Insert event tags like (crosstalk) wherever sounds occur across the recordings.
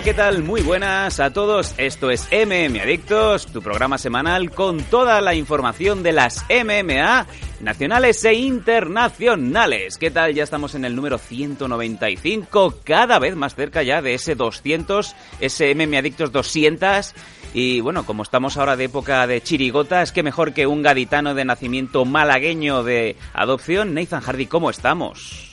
¿Qué tal? Muy buenas a todos. Esto es MM Adictos, tu programa semanal con toda la información de las MMA nacionales e internacionales. ¿Qué tal? Ya estamos en el número 195, cada vez más cerca ya de ese 200, ese MM Adictos 200. Y bueno, como estamos ahora de época de chirigota, es que mejor que un gaditano de nacimiento malagueño de adopción. Nathan Hardy, ¿cómo estamos?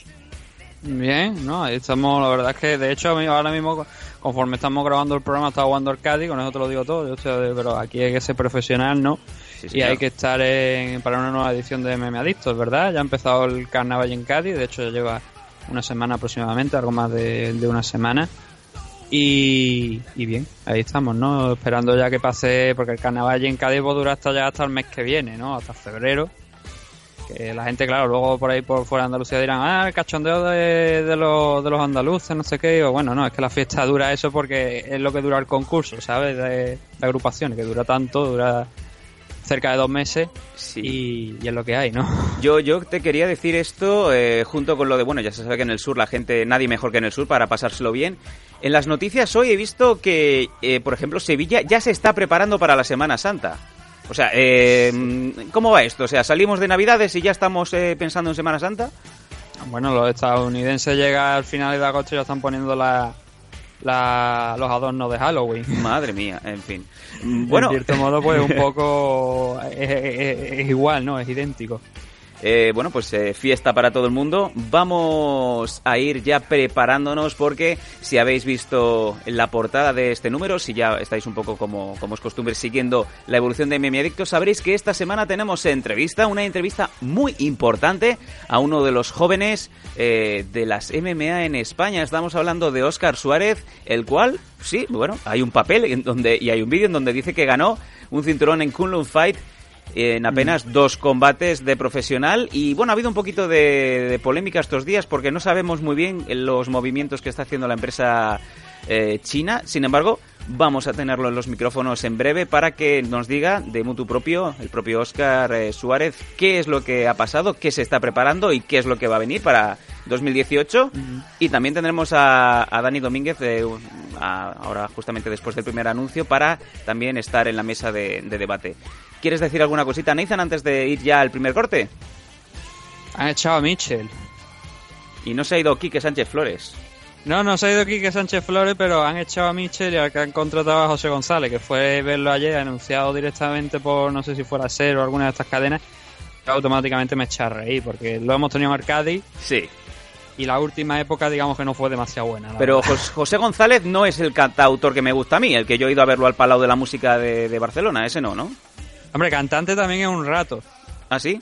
Bien, ¿no? Ahí estamos, la verdad es que de hecho ahora mismo conforme estamos grabando el programa está jugando Arcadi, con eso te lo digo todo, yo estoy- pero aquí hay que ser profesional, ¿no? Sí, y hay que estar en, para una nueva edición de Meme Adictos, ¿verdad? Ya ha empezado el carnaval en Cádiz, de hecho ya lleva una semana aproximadamente, algo más de, de una semana. Y, y bien, ahí estamos, ¿no? Esperando ya que pase, porque el carnaval en Cádiz va a durar hasta ya hasta el mes que viene, ¿no? Hasta febrero. Que la gente, claro, luego por ahí por fuera de Andalucía dirán, ah, el cachondeo de, de, los, de los andaluces, no sé qué. O bueno, no, es que la fiesta dura eso porque es lo que dura el concurso, ¿sabes? De, de agrupaciones, que dura tanto, dura cerca de dos meses Sí. y, y es lo que hay, ¿no? (laughs) Yo, yo te quería decir esto eh, junto con lo de, bueno, ya se sabe que en el sur la gente, nadie mejor que en el sur para pasárselo bien. En las noticias hoy he visto que, eh, por ejemplo, Sevilla ya se está preparando para la Semana Santa. O sea, eh, ¿cómo va esto? O sea, salimos de Navidades y ya estamos eh, pensando en Semana Santa. Bueno, los estadounidenses llegan al final de agosto y ya están poniendo la, la- los adornos de Halloween. (laughs) Madre mía, en fin. Bueno, En cierto modo, pues un (laughs) poco es, es- es igual, ¿no? Es idéntico. Eh, bueno, pues eh, fiesta para todo el mundo. Vamos a ir ya preparándonos porque si habéis visto la portada de este número, si ya estáis un poco como, como es costumbre siguiendo la evolución de Meme Adictos, sabréis que esta semana tenemos entrevista, una entrevista muy importante a uno de los jóvenes eh, de las MMA en España. Estamos hablando de Óscar Suárez, el cual, sí, bueno, hay un papel en donde, y hay un vídeo en donde dice que ganó un cinturón en Kunlun Fight en apenas dos combates de profesional. Y bueno ha habido un poquito de, de polémica estos días porque no sabemos muy bien los movimientos que está haciendo la empresa eh, china. Sin embargo vamos a tenerlo en los micrófonos en breve para que nos diga de mutu propio el propio Oscar eh, Suárez qué es lo que ha pasado qué se está preparando y qué es lo que va a venir para 2018 y también tendremos a, a Dani Domínguez eh, a- ahora justamente después del primer anuncio para también estar en la mesa de, de debate ¿Quieres decir alguna cosita, Nathan, antes de ir ya al primer corte? Han echado a Mitchell. Y no se ha ido Quique Sánchez Flores. No, no se ha ido Quique Sánchez Flores, pero han echado a Mitchell y al que han contratado a José González, que fue verlo ayer, anunciado directamente por, no sé si fuera Ser o alguna de estas cadenas. Automáticamente me echa a reír, porque lo hemos tenido en Arcadi Sí. Y la última época, digamos que no fue demasiado buena. Pero verdad. Jos- José González no es el cantautor que me gusta a mí, el que yo he ido a verlo al Palau de la Música de, de Barcelona. Ese no, ¿no? Hombre, cantante también es un rato. ¿Ah, sí?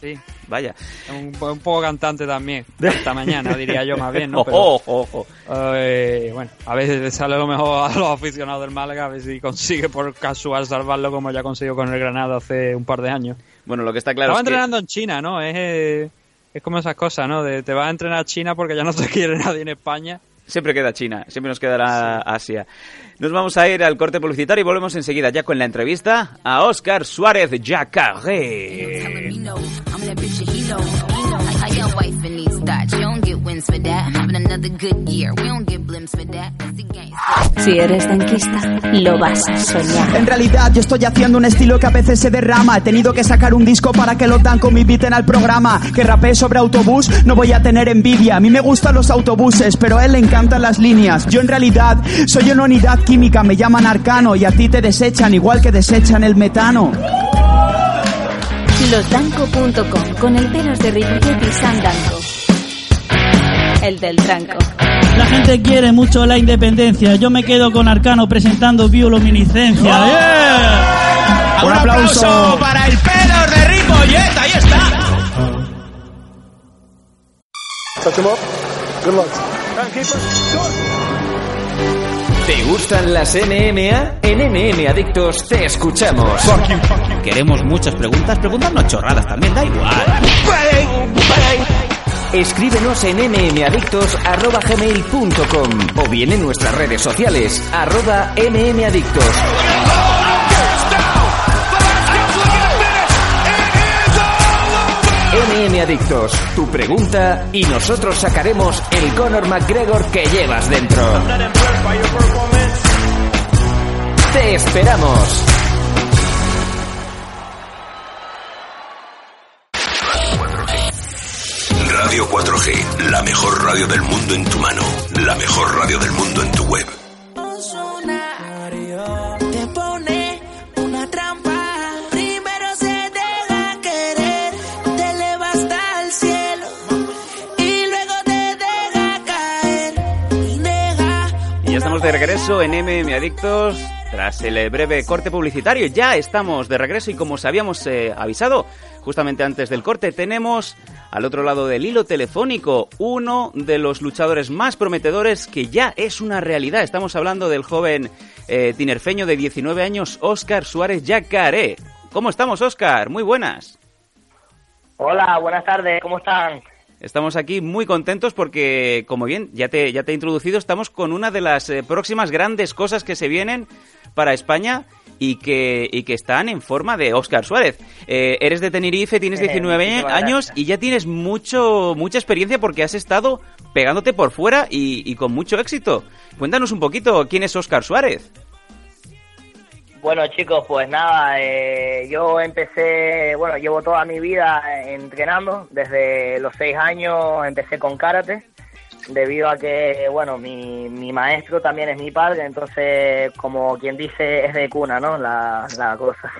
Sí, Vaya. un, un poco cantante también. (laughs) Esta mañana, diría yo más bien, ¿no? Pero- Ojo, ojo. Eh, bueno, a veces le sale lo mejor a los aficionados del Málaga, a ver si consigue por casual salvarlo como ya consiguió con el Granada hace un par de años. Bueno, lo que está claro Estaba es que... entrenando en China, ¿no? Es, eh, es como esas cosas, ¿no? De te vas a entrenar a China porque ya no te (laughs) quiere nadie en España. Siempre queda China, siempre nos quedará Asia. Nos vamos a ir al corte publicitario y volvemos enseguida ya con la entrevista a Oscar Suárez Jacaré. Telling me no. I'm that bitch and he know. He know. How your wife in these thoughts? You don't get wins for that. I'm having another good year. We don't get blimps for that. It's the game. Si eres denquista, lo vas a soñar. En realidad yo estoy haciendo un estilo que a veces se derrama He tenido que sacar un disco para que lo dan me inviten al programa Que rapee sobre autobús, no voy a tener envidia A mí me gustan los autobuses, pero a él le encantan las líneas Yo en realidad soy una unidad química, me llaman arcano Y a ti te desechan igual que desechan el metano Losdanco.com con el pelos de Ripollet y San Danco. El del tranco. La gente quiere mucho la independencia. Yo me quedo con Arcano presentando bioluminiscencia. ¡Yeah! Un aplauso para el pelos de Ripollet. Yes, ahí está. Touch him up. Good luck. ¿Te gustan las NMA? En NM Adictos te escuchamos. Queremos muchas preguntas, preguntas chorradas también, da igual. Escríbenos en mmadictos.gmail.com o bien en nuestras redes sociales, arroba mmadictos. MM Adictos, tu pregunta y nosotros sacaremos el Conor McGregor que llevas dentro. Te esperamos. Radio 4G, la mejor radio del mundo en tu mano, la mejor radio del mundo en tu web. Estamos de regreso en MM Adictos. Tras el breve corte publicitario, ya estamos de regreso y como os habíamos eh, avisado justamente antes del corte, tenemos al otro lado del hilo telefónico uno de los luchadores más prometedores que ya es una realidad. Estamos hablando del joven eh, tinerfeño de 19 años, Óscar Suárez Yacaré. ¿Cómo estamos, Óscar? Muy buenas. Hola, buenas tardes, ¿cómo están? Estamos aquí muy contentos porque, como bien ya te, ya te he introducido, estamos con una de las eh, próximas grandes cosas que se vienen para España y que, y que están en forma de Óscar Suárez. Eh, eres de Tenerife, tienes Eh, (laughs) 19 muchísimas años y ya tienes mucho, mucha experiencia porque has estado pegándote por fuera y, y con mucho éxito. Cuéntanos un poquito quién es Óscar Suárez. Bueno chicos, pues nada, eh, yo empecé, bueno, llevo toda mi vida entrenando, desde los seis años empecé con karate, debido a que, bueno, mi, mi maestro también es mi padre, entonces, como quien dice, es de cuna, ¿no? La, la cosa.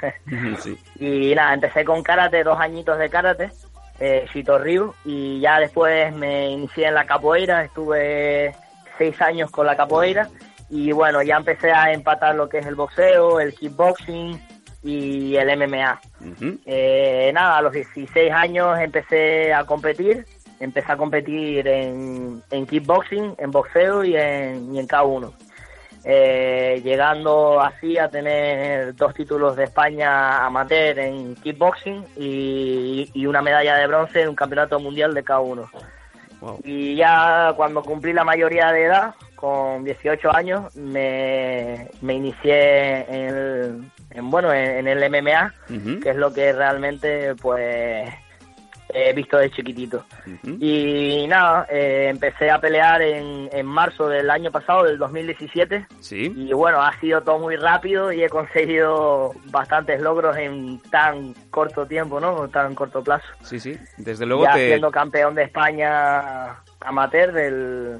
Sí. (laughs) Y nada, empecé con karate, dos añitos de karate, eh, Shito Ryu, y ya después me inicié en la capoeira, estuve seis años con la capoeira, y bueno, ya empecé a empatar lo que es el boxeo, el kickboxing y el MMA. Eh, nada, a los 16 años empecé a competir, empecé a competir en, en kickboxing, en boxeo y en, y en K1. Eh, llegando así a tener dos títulos de España amateur en kickboxing y, y una medalla de bronce en un campeonato mundial de K1. Y ya cuando cumplí la mayoría de edad, con 18 años, me, me inicié en, el- en, bueno, en, en el MMA, que es lo que realmente pues he visto de chiquitito. Y nada, eh, empecé a pelear en, en marzo del año pasado, del 2017. Sí. Y bueno, ha sido todo muy rápido y he conseguido bastantes logros en tan corto tiempo, ¿no? Tan corto plazo. Sí, sí. Desde luego ya te... siendo campeón de España amateur del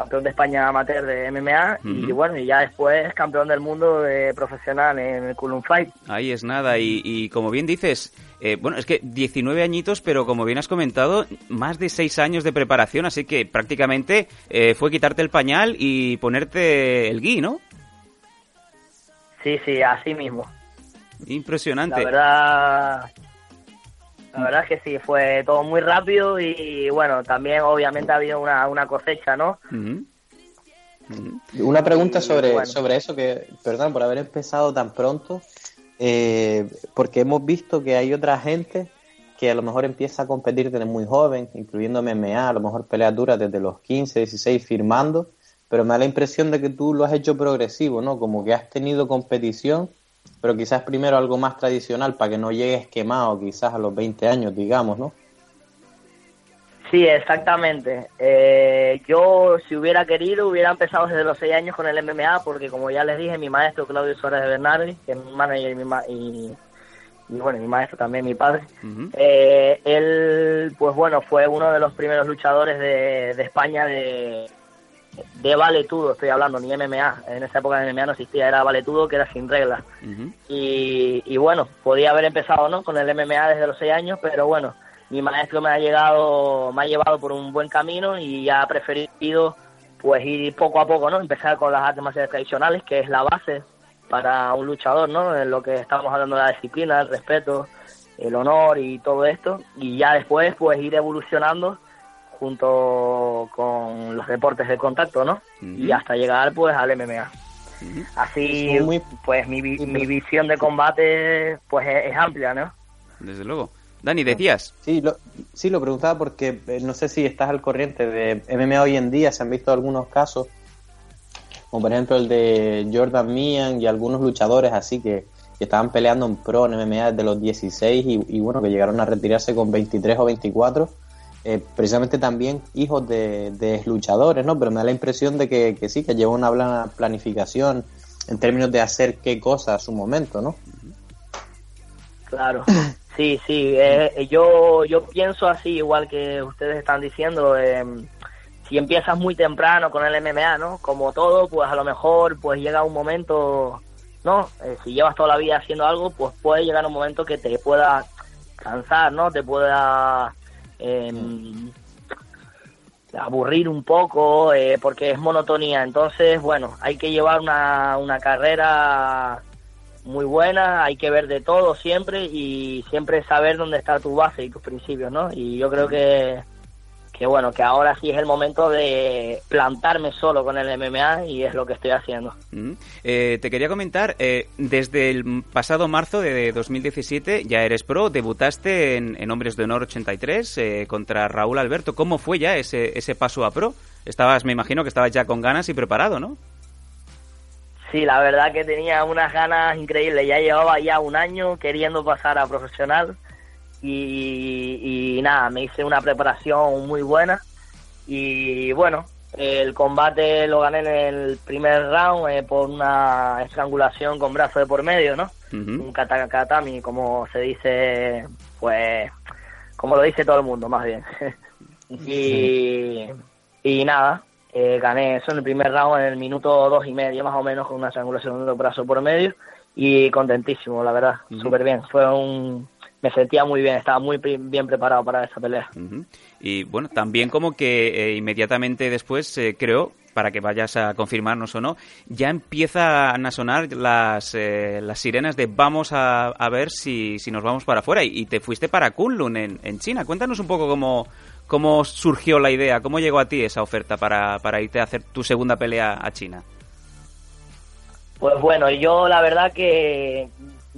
campeón de España amateur de MMA y bueno y ya después campeón del mundo de profesional en el Kulun Fight Ahí es nada, y, y como bien dices, eh, bueno, es que 19 añitos, pero como bien has comentado, más de 6 años de preparación, así que prácticamente eh, fue quitarte el pañal y ponerte el gui, ¿no? sí sí así mismo Impresionante. la verdad la verdad es que sí fue todo muy rápido y bueno también obviamente ha habido una, una cosecha no. Una pregunta sobre, bueno. sobre eso, que, perdón, por haber empezado tan pronto, eh, porque hemos visto que hay otra gente que a lo mejor empieza a competir desde muy joven, incluyendo MMA, a lo mejor peleas duras desde los 15, 16 firmando, pero me da la impresión de que tú lo has hecho progresivo, ¿no? Como que has tenido competición, pero quizás primero algo más tradicional para que no llegues quemado quizás a los 20 años, digamos, ¿no? Sí, exactamente. Eh, yo, si hubiera querido, hubiera empezado desde los seis años con el MMA, porque como ya les dije, mi maestro Claudio Suárez de Bernardi, que es mi manager y, mi ma- y, y, bueno, mi maestro también, mi padre, eh, él, pues bueno, fue uno de los primeros luchadores de, de España de, de valetudo, estoy hablando, ni MMA. En esa época el MMA no existía, era valetudo, que era sin reglas. Y, y bueno, podía haber empezado ¿no? con el MMA desde los seis años, pero bueno, mi maestro me ha llegado, me ha llevado por un buen camino y ha preferido pues ir poco a poco, ¿no? Empezar con las artes marciales tradicionales, que es la base para un luchador, ¿no? En lo que estamos hablando de la disciplina, el respeto, el honor y todo esto, y ya después pues ir evolucionando junto con los deportes de contacto, ¿no? Y hasta llegar pues al MMA. Así, muy- pues mi, vi- mi visión de combate pues es, es amplia, ¿no? Desde luego. Dani, decías. Sí, lo, sí, lo preguntaba porque eh, no sé si estás al corriente de MMA hoy en día, se han visto algunos casos, como por ejemplo el de Jordan Meehan y algunos luchadores así que, que estaban peleando en pro en MMA desde los 16 y, y bueno, que llegaron a retirarse con 23 o 24, eh, precisamente también hijos de, luchadores, ¿no? Pero me da la impresión de que, sí, que lleva una planificación en términos de hacer qué cosa a su momento, ¿no? Claro, sí, sí. eh, yo, yo pienso así, igual que ustedes están diciendo. eh, si empiezas muy temprano con el MMA, ¿no? Como todo, pues a lo mejor pues llega un momento, ¿no? Eh, si llevas toda la vida haciendo algo, pues puede llegar un momento que te pueda cansar, ¿no? Te pueda eh, aburrir un poco eh, porque es monotonía. Entonces, bueno, hay que llevar una, una carrera muy buena, hay que ver de todo siempre y siempre saber dónde está tu base y tus principios, ¿no? Y yo creo que, que bueno, que ahora sí es el momento de plantarme solo con el MMA y es lo que estoy haciendo. Mm. Eh, te quería comentar, eh, desde el pasado marzo de 2017 ya eres pro, debutaste en, en Hombres de Honor 83 eh, contra Raúl Alberto. ¿Cómo fue ya ese, ese paso a pro? Estabas, me imagino que estabas ya con ganas y preparado, ¿no? Sí, la verdad que tenía unas ganas increíbles. Ya llevaba ya un año queriendo pasar a profesional y, y nada, me hice una preparación muy buena y bueno, el combate lo gané en el primer round eh, por una estrangulación con brazo de por medio, ¿no? Un katakatami, como se dice, pues, como lo dice todo el mundo, más bien. (laughs) y, y nada, eh, gané eso en el primer round en el minuto dos y medio, más o menos, con una estrangulación de brazo por medio. Y contentísimo, la verdad, Ujú. súper bien. Fue un. Me sentía muy bien, estaba muy bien preparado para esa pelea. Y bueno, también como que eh, inmediatamente después, eh, creo, para que vayas a confirmarnos o no, ya empiezan a sonar las, eh, las sirenas de vamos a, a ver si, si nos vamos para afuera. Y, y te fuiste para Kunlun, en, en China. Cuéntanos un poco cómo, cómo surgió la idea, cómo llegó a ti esa oferta para, para irte a hacer tu segunda pelea a China. Pues bueno, yo la verdad que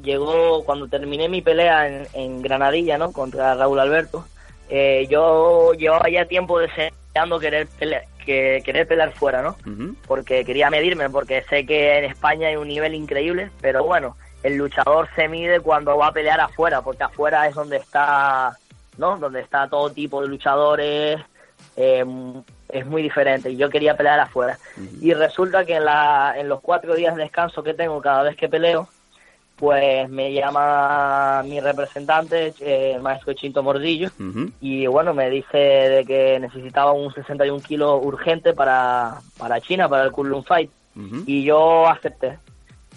llegó cuando terminé mi pelea en, en Granadilla, ¿no? Contra Raúl Alberto. eh, yo llevaba ya tiempo deseando querer pelear, que, querer pelear fuera, ¿no? Porque quería medirme, porque sé que en España hay un nivel increíble, pero bueno, el luchador se mide cuando va a pelear afuera, porque afuera es donde está, ¿no? Donde está todo tipo de luchadores, eh, es muy diferente y yo quería pelear afuera. Y resulta que en, la, en los cuatro días de descanso que tengo cada vez que peleo, pues me llama mi representante, eh, el maestro Chinto Mordillo, y bueno, me dice de que necesitaba un 61 kilos urgente para, para China, para el Kunlun Fight, y yo acepté.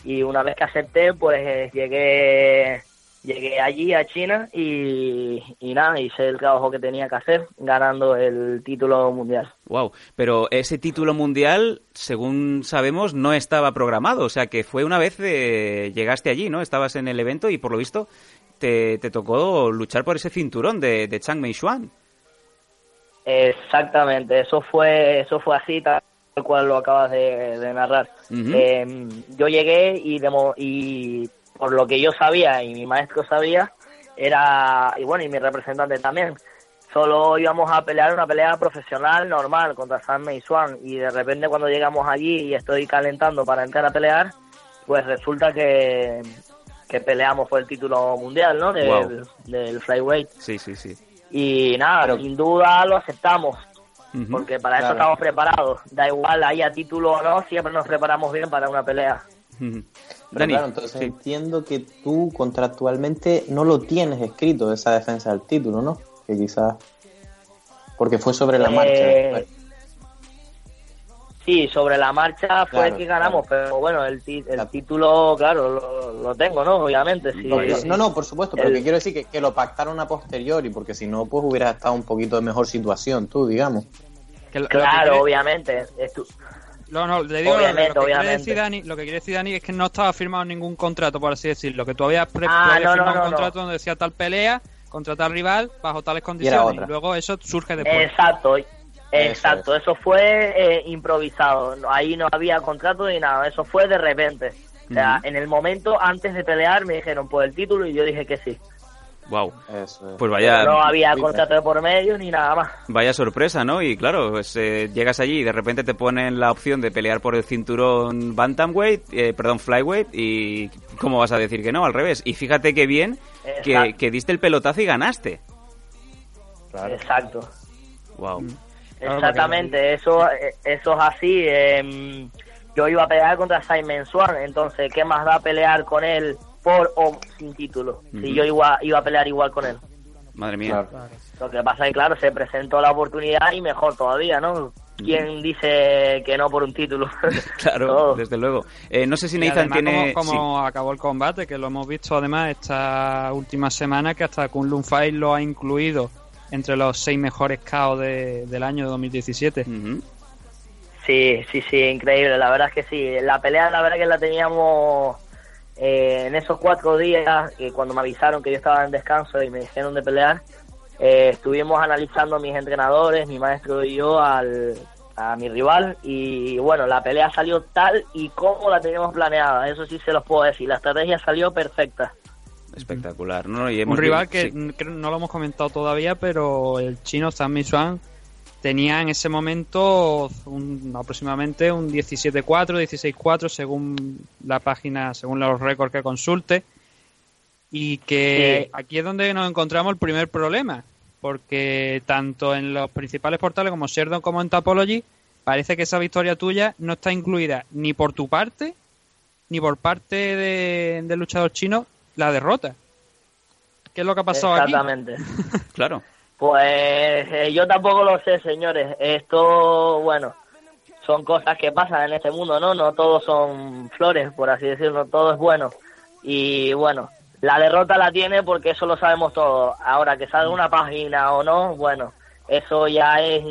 Y una vez que acepté, pues eh, llegué llegué allí a China y, y nada, hice el trabajo que tenía que hacer, ganando el título mundial. Wow, pero ese título mundial, según sabemos, no estaba programado. O sea que fue una vez eh, llegaste allí, ¿no? Estabas en el evento y por lo visto te, te tocó luchar por ese cinturón de, de Chang Mei Xuan. Exactamente, eso fue, eso fue así, tal cual lo acabas de, de narrar. Eh, yo llegué y, demo- y por lo que yo sabía y mi maestro sabía, era, y bueno, y mi representante también, solo íbamos a pelear una pelea profesional normal contra San Mei Swan y de repente cuando llegamos allí y estoy calentando para entrar a pelear, pues resulta que, que peleamos por el título mundial, ¿no? Del, Wow. del flyweight. Sí, sí, sí. Y nada, sin duda lo aceptamos, porque para eso estamos preparados. Da igual, haya título o no, siempre nos preparamos bien para una pelea. Pero Dani, claro, entonces sí. entiendo que tú contractualmente no lo tienes escrito, esa defensa del título, ¿no? Que quizás... Porque fue sobre la marcha. Eh, después. Sí, sobre la marcha fue Claro, el que ganamos, pero bueno, el, ti- el título, claro, lo, lo tengo, ¿no? Obviamente, sí. No, no, no, no, por supuesto, pero El- que quiero decir que, que lo pactaron a posteriori, porque si no, pues hubieras estado un poquito de mejor situación tú, digamos. Que lo- lo que Claro, obviamente. Estu- No, no, le digo lo- Obviamente, lo, que quiere decir Dani, lo que quiere decir Dani es que no estaba firmado ningún contrato, por así decirlo. Que tú habías, pre- Ah, tú habías no, firmado no, un contrato donde decía tal pelea contra tal rival bajo tales condiciones. Y, luego eso surge después. Exacto, exacto. Eso fue eh, improvisado. Ahí no había contrato ni nada. Eso fue de repente. O sea, en el momento antes de pelear me dijeron por el título y yo dije que sí. Wow. Pues vaya, no había contrato de por medio ni nada más. vaya sorpresa, ¿no? Y claro, pues eh, llegas allí y de repente te ponen la opción de pelear por el cinturón bantamweight, eh, perdón, flyweight y ¿cómo vas a decir que no? Al revés. Y fíjate qué bien que, que diste el pelotazo y ganaste. Exacto. Wow. Exactamente, eso, eh, eso es así. em, yo iba a pelear contra Simon Swan, entonces, ¿qué más da pelear con él por o sin título? Si yo iba, iba a pelear igual con él. Madre mía. Lo que pasa es que, claro, se presentó la oportunidad y mejor todavía, ¿no? ¿Quién dice que no por un título? (laughs) Claro, Todo. desde luego. Eh, no sé si Nathan tiene... como, como acabó el combate, que lo hemos visto además esta última semana, que hasta Kunlun Fight lo ha incluido entre los seis mejores KO de- del año 2017. Sí, sí, sí, increíble. La verdad es que sí. La pelea, la verdad que la teníamos eh, en esos cuatro días, eh, cuando me avisaron que yo estaba en descanso y me dijeron de pelear, eh, estuvimos analizando mis entrenadores, mi maestro y yo, al, a mi rival. Y bueno, la pelea salió tal y como la teníamos planeada. Eso sí se los puedo decir. La estrategia salió perfecta. Espectacular, ¿no? Y Un rival que sí. no lo hemos comentado todavía, pero el chino Zhang Misuan tenía en ese momento un- aproximadamente un 17-4, 16-4 según la página, según los récords que consulte. Y que Sí. aquí es donde nos encontramos el primer problema, porque tanto en los principales portales como Sherdon como en Tapology, parece que esa victoria tuya no está incluida ni por tu parte, ni por parte de- del luchador chino, la derrota. ¿Qué es lo que ha pasado aquí? Exactamente. (laughs) (laughs) Claro. Pues eh, yo tampoco lo sé, señores. Esto, bueno, son cosas que pasan en este mundo, ¿no? No todos son flores, por así decirlo, todo es bueno. Y bueno, la derrota la tiene porque eso lo sabemos todos. Ahora que salga una página o no, bueno, eso ya es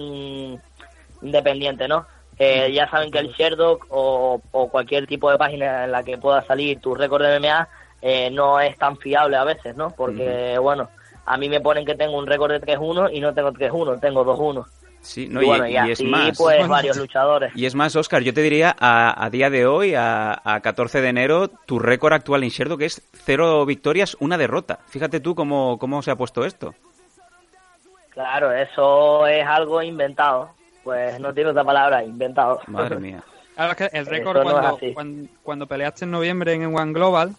independiente, ¿no? Eh, ya saben que el Sherdock o, o cualquier tipo de página en la que pueda salir tu récord de MMA eh, no es tan fiable a veces, ¿no? Porque, bueno, a mí me ponen que tengo un récord de 3-1 y no tengo 3-1, tengo 2-1. Sí, no, y y, bueno, y, y es así, más. pues, (laughs) varios luchadores. Y es más, Oscar, yo te diría a, a día de hoy, a, a 14 de enero, tu récord actual en Sherdo, que es cero victorias, una derrota. Fíjate tú cómo, cómo se ha puesto esto. Claro, eso es algo inventado. Pues no tiene otra palabra, inventado. Madre mía. Claro, es que el récord no cuando, cuando peleaste en noviembre en One Global,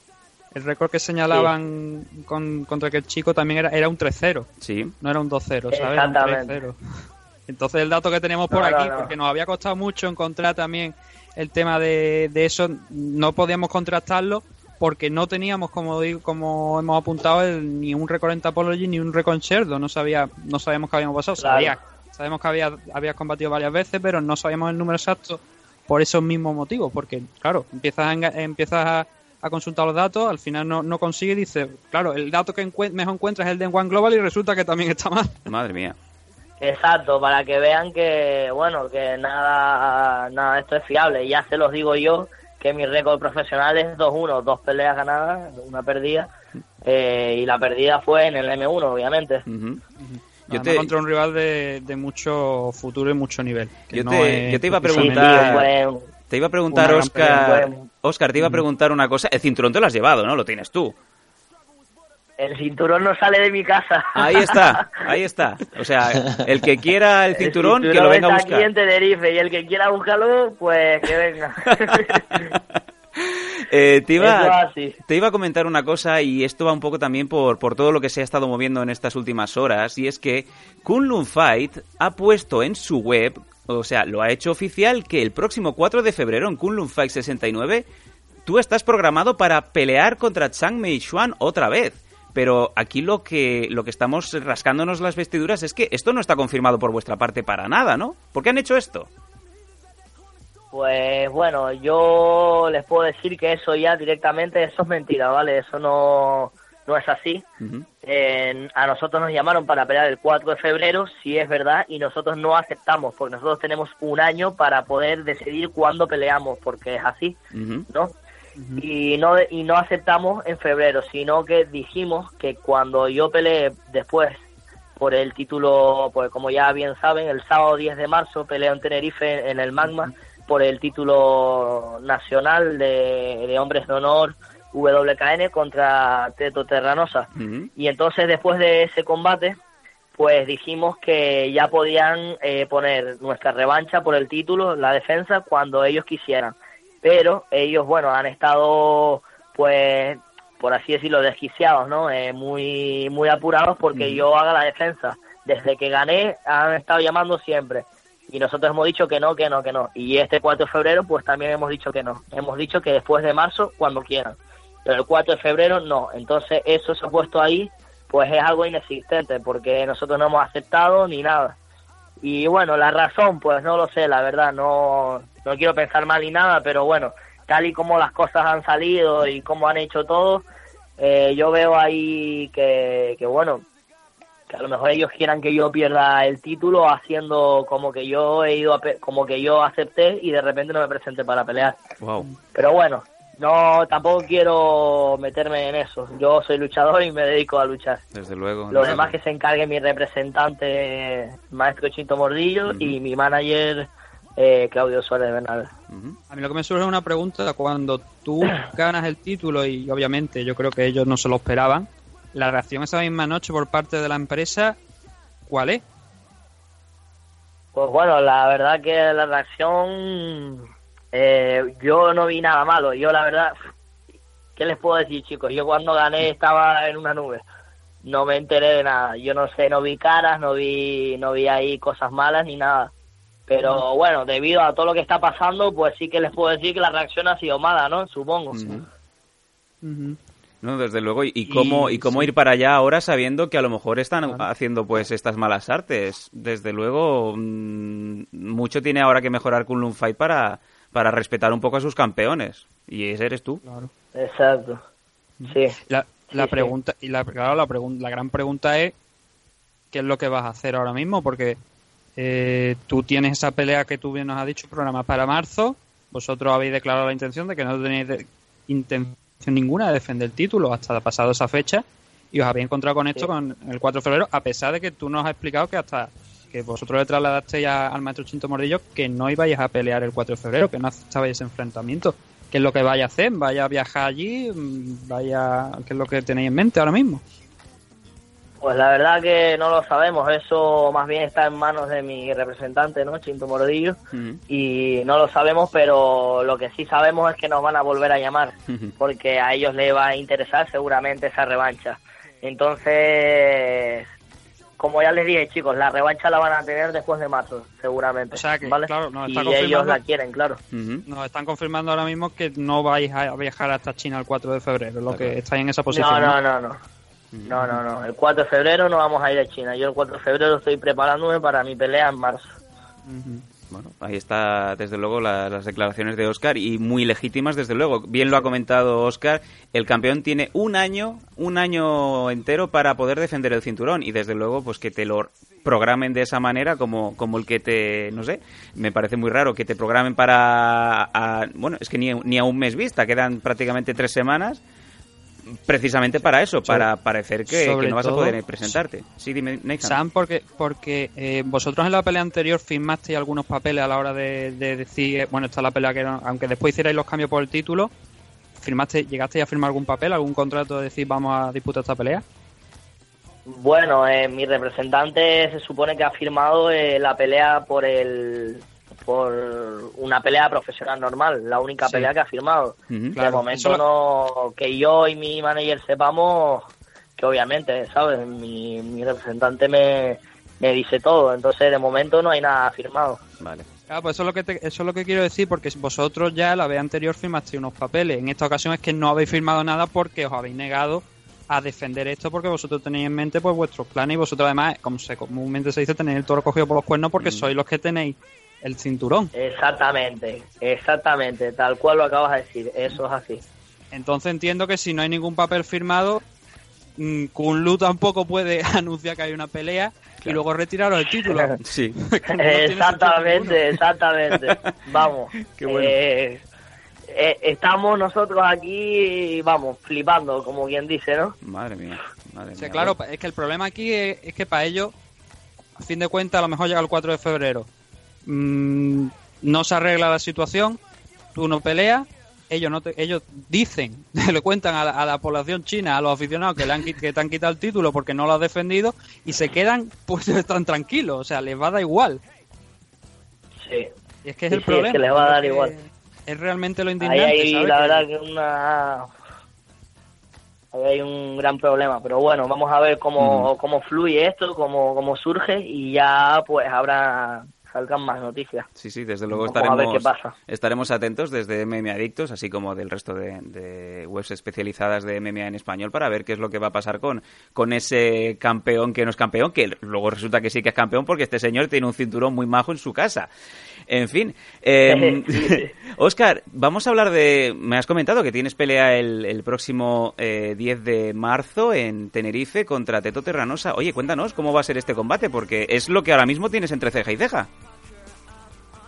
el récord que señalaban con, contra aquel chico también era, era un 3-0. Sí. No era un 2-0, ¿sabes? Un Exactamente. 3-0. (laughs) Entonces el dato que tenemos por No, aquí, no. porque nos había costado mucho encontrar también el tema de, de eso, no podíamos contrastarlo porque no teníamos, como digo, como hemos apuntado, el- ni un récord en Tapology ni un récord en Sherdo. No sabía, no sabíamos que habíamos pasado. Claro. Sabía- sabemos que había, habías combatido varias veces, pero no sabíamos el número exacto por esos mismos motivos. Porque, claro, empiezas a, empiezas a, a consultar los datos, al final no, no consigues y dices, claro, el dato que mejor encuentras es el de One Global y resulta que también está mal. Madre mía. Exacto, para que vean que, bueno, que nada, nada de esto es fiable. Ya se los digo yo, que mi récord profesional es 2-1, dos peleas ganadas, una perdida. eh, y la perdida fue en el M1, obviamente. Yo te- contra un rival de, de mucho futuro y mucho nivel. que Yo no te, es yo te iba a preguntar... Te iba a preguntar, Oscar... Oscar, te iba a preguntar una cosa. El cinturón te lo has llevado, ¿no? Lo tienes tú. El cinturón no sale de mi casa. Ahí está, (laughs) ahí está. O sea, el que quiera el cinturón, que lo venga a está aquí buscar. en Tenerife y el que quiera buscarlo, pues que venga. (laughs) Eh, te, iba, te iba a comentar una cosa y esto va un poco también por, por todo lo que se ha estado moviendo en estas últimas horas y es que Kunlun Fight ha puesto en su web, o sea, lo ha hecho oficial que el próximo 4 de febrero en Kunlun Fight 69 tú estás programado para pelear contra Chang Mei Xuan otra vez. Pero aquí lo que, lo que estamos rascándonos las vestiduras es que esto no está confirmado por vuestra parte para nada, ¿no? ¿Por qué han hecho esto? Pues bueno, yo les puedo decir que eso ya directamente, eso es mentira, ¿vale? Eso no, no es así. Eh, a nosotros nos llamaron para pelear el 4 de febrero, si es verdad, y nosotros no aceptamos, porque nosotros tenemos un año para poder decidir cuándo peleamos, porque es así, ¿no? Y no y no aceptamos en febrero, sino que dijimos que cuando yo peleé después por el título, pues como ya bien saben, el sábado 10 de marzo peleo en Tenerife en el Magma por el título nacional de, de hombres de honor WKN contra Teto Terranosa. Y entonces después de ese combate, pues dijimos que ya podían eh, poner nuestra revancha por el título, la defensa, cuando ellos quisieran. Pero ellos, bueno, han estado, pues, por así decirlo, desquiciados, ¿no? Eh, muy, muy apurados porque yo haga la defensa. Desde que gané, han estado llamando siempre. Y nosotros hemos dicho que no, que no, que no. Y este 4 de febrero, pues también hemos dicho que no. Hemos dicho que después de marzo, cuando quieran. Pero el 4 de febrero, no. Entonces, eso se ha puesto ahí, pues es algo inexistente, porque nosotros no hemos aceptado ni nada. Y bueno, la razón, pues no lo sé, la verdad, no, no quiero pensar mal ni nada, pero bueno, tal y como las cosas han salido y como han hecho todo, eh, yo veo ahí que, que bueno, que a lo mejor ellos quieran que yo pierda el título haciendo como que yo he ido a pe- como que yo acepté y de repente no me presenté para pelear. Wow. Pero bueno, no tampoco quiero meterme en eso. Yo soy luchador y me dedico a luchar. Desde luego. Lo demás que se encargue mi representante, maestro Chito Mordillo, y mi manager, eh, Claudio Suárez Bernal. A mí lo que me surge es una pregunta, cuando tú (coughs) ganas el título y obviamente yo creo que ellos no se lo esperaban, la reacción esa misma noche por parte de la empresa, ¿cuál es? Pues bueno, la verdad que la reacción, eh, yo no vi nada malo. Yo la verdad, ¿qué les puedo decir chicos? Yo cuando gané estaba en una nube. No me enteré de nada. Yo no sé, no vi caras, no vi, no vi ahí cosas malas ni nada. Pero bueno, debido a todo lo que está pasando, pues sí que les puedo decir que la reacción ha sido mala, ¿no? Supongo. No, desde luego. ¿Y, y cómo, y cómo ir para allá ahora sabiendo que a lo mejor están haciendo pues estas malas artes? Desde luego, mm, mucho tiene ahora que mejorar Kunlun Fight para, para respetar un poco a sus campeones. Y ese eres tú. Exacto. Sí. La, la Sí, sí. pregunta y la, claro, la, pregun- la gran pregunta es qué es lo que vas a hacer ahora mismo porque eh, tú tienes esa pelea que tú bien nos has dicho programada para marzo vosotros habéis declarado la intención de que no tenéis de- intención ninguna de defender el título hasta pasado esa fecha y os habéis encontrado con esto Sí. con el 4 de febrero a pesar de que tú nos has explicado que hasta que vosotros le trasladasteis al maestro Chinto Mordillo que no ibais a pelear el 4 de febrero que no aceptabais ese enfrentamiento ¿Qué es lo que vaya a hacer? ¿Vaya a viajar allí? Mm, ¿Vaya... ¿Qué es lo que tenéis en mente ahora mismo? Pues la verdad que no lo sabemos, eso más bien está en manos de mi representante, ¿no? Chinto Morodillo, y no lo sabemos, pero lo que sí sabemos es que nos van a volver a llamar, porque a ellos les va a interesar seguramente esa revancha. Entonces, como ya les dije, chicos, la revancha la van a tener después de marzo, seguramente. O sea que, ¿vale? claro, nos y está ellos confirmando- la quieren, claro. Nos están confirmando ahora mismo que no vais a viajar hasta China el 4 de febrero, lo que estáis en esa posición. No, no, no, no. No, no, no. El 4 de febrero no vamos a ir a China. Yo el 4 de febrero estoy preparándome para mi pelea en marzo. Bueno, ahí está, desde luego, la- las declaraciones de Oscar y muy legítimas, desde luego. Bien lo ha comentado Oscar, el campeón tiene un año, un año entero para poder defender el cinturón y desde luego, pues que te lo programen de esa manera como, como el que te, no sé, me parece muy raro que te programen para, bueno, es que ni, ni a un mes vista, quedan prácticamente tres semanas precisamente para eso, para parecer que, no vas a poder presentarte. Sí, dime, Nathan. Sam, porque, porque eh, vosotros en la pelea anterior firmasteis algunos papeles a la hora de, de decir, eh, bueno, esta es la pelea que era- aunque después hicierais los cambios por el título, firmaste, ¿llegasteis a firmar algún papel, algún contrato de decir vamos a disputar esta pelea? Bueno, eh, mi representante se supone que ha firmado eh, la pelea por el por una pelea profesional normal, la única Sí. pelea que ha firmado. Ujú. de Claro, momento eso- no que yo y mi manager sepamos que obviamente, ¿sabes? Mi, mi representante me, me dice todo, entonces de momento no hay nada firmado. Vale. Claro, pues eso es lo que te- eso es lo que quiero decir, porque vosotros ya la vez anterior firmasteis unos papeles. En esta ocasión es que no habéis firmado nada porque os habéis negado a defender esto porque vosotros tenéis en mente pues vuestros planes y vosotros además, como se comúnmente se dice, tenéis el toro cogido por los cuernos porque sois los que tenéis el cinturón. Exactamente, exactamente, tal cual lo acabas de decir, eso es así. Entonces entiendo que si no hay ningún papel firmado, mm, Kunlu tampoco puede (laughs) anunciar que hay una pelea y luego retiraros el título. (laughs) Sí. (laughs) exactamente, exactamente. Vamos. Qué bueno. eh, eh, estamos nosotros aquí, vamos, flipando, como quien dice, ¿no? Madre mía. Madre O sea, mía. claro, es que el problema aquí es, es que para ellos, a fin de cuentas, a lo mejor llega el 4 de febrero. Mm, no se arregla la situación, tú no peleas, ellos no te- ellos dicen, (laughs) le cuentan a la, a la población china, a los aficionados que, le han, que te han quitado el título porque no lo has defendido y se quedan (laughs) pues tan tranquilos, o sea, les va a dar igual. Sí. Y es que es Sí, el sí, problema. es que les va a dar igual. Es realmente lo Ahí indignante, hay, ¿sabes? la verdad, que una... Ahí hay un gran problema, pero bueno, vamos a ver cómo, cómo fluye esto, cómo, cómo surge y ya pues habrá salgan más noticias. Sí, sí, desde luego Vamos a ver estaremos, qué pasa. estaremos atentos desde MMA Adictos, así como del resto de, de webs especializadas de MMA en español, para ver qué es lo que va a pasar con, con ese campeón que no es campeón, que luego resulta que sí que es campeón porque este señor tiene un cinturón muy majo en su casa. En fin, (laughs) eh, (laughs) Oscar, vamos a hablar de... Me has comentado que tienes pelea el, el próximo eh, 10 de marzo en Tenerife contra Teto Terranosa. Oye, cuéntanos cómo va a ser este combate, porque es lo que ahora mismo tienes entre ceja y ceja.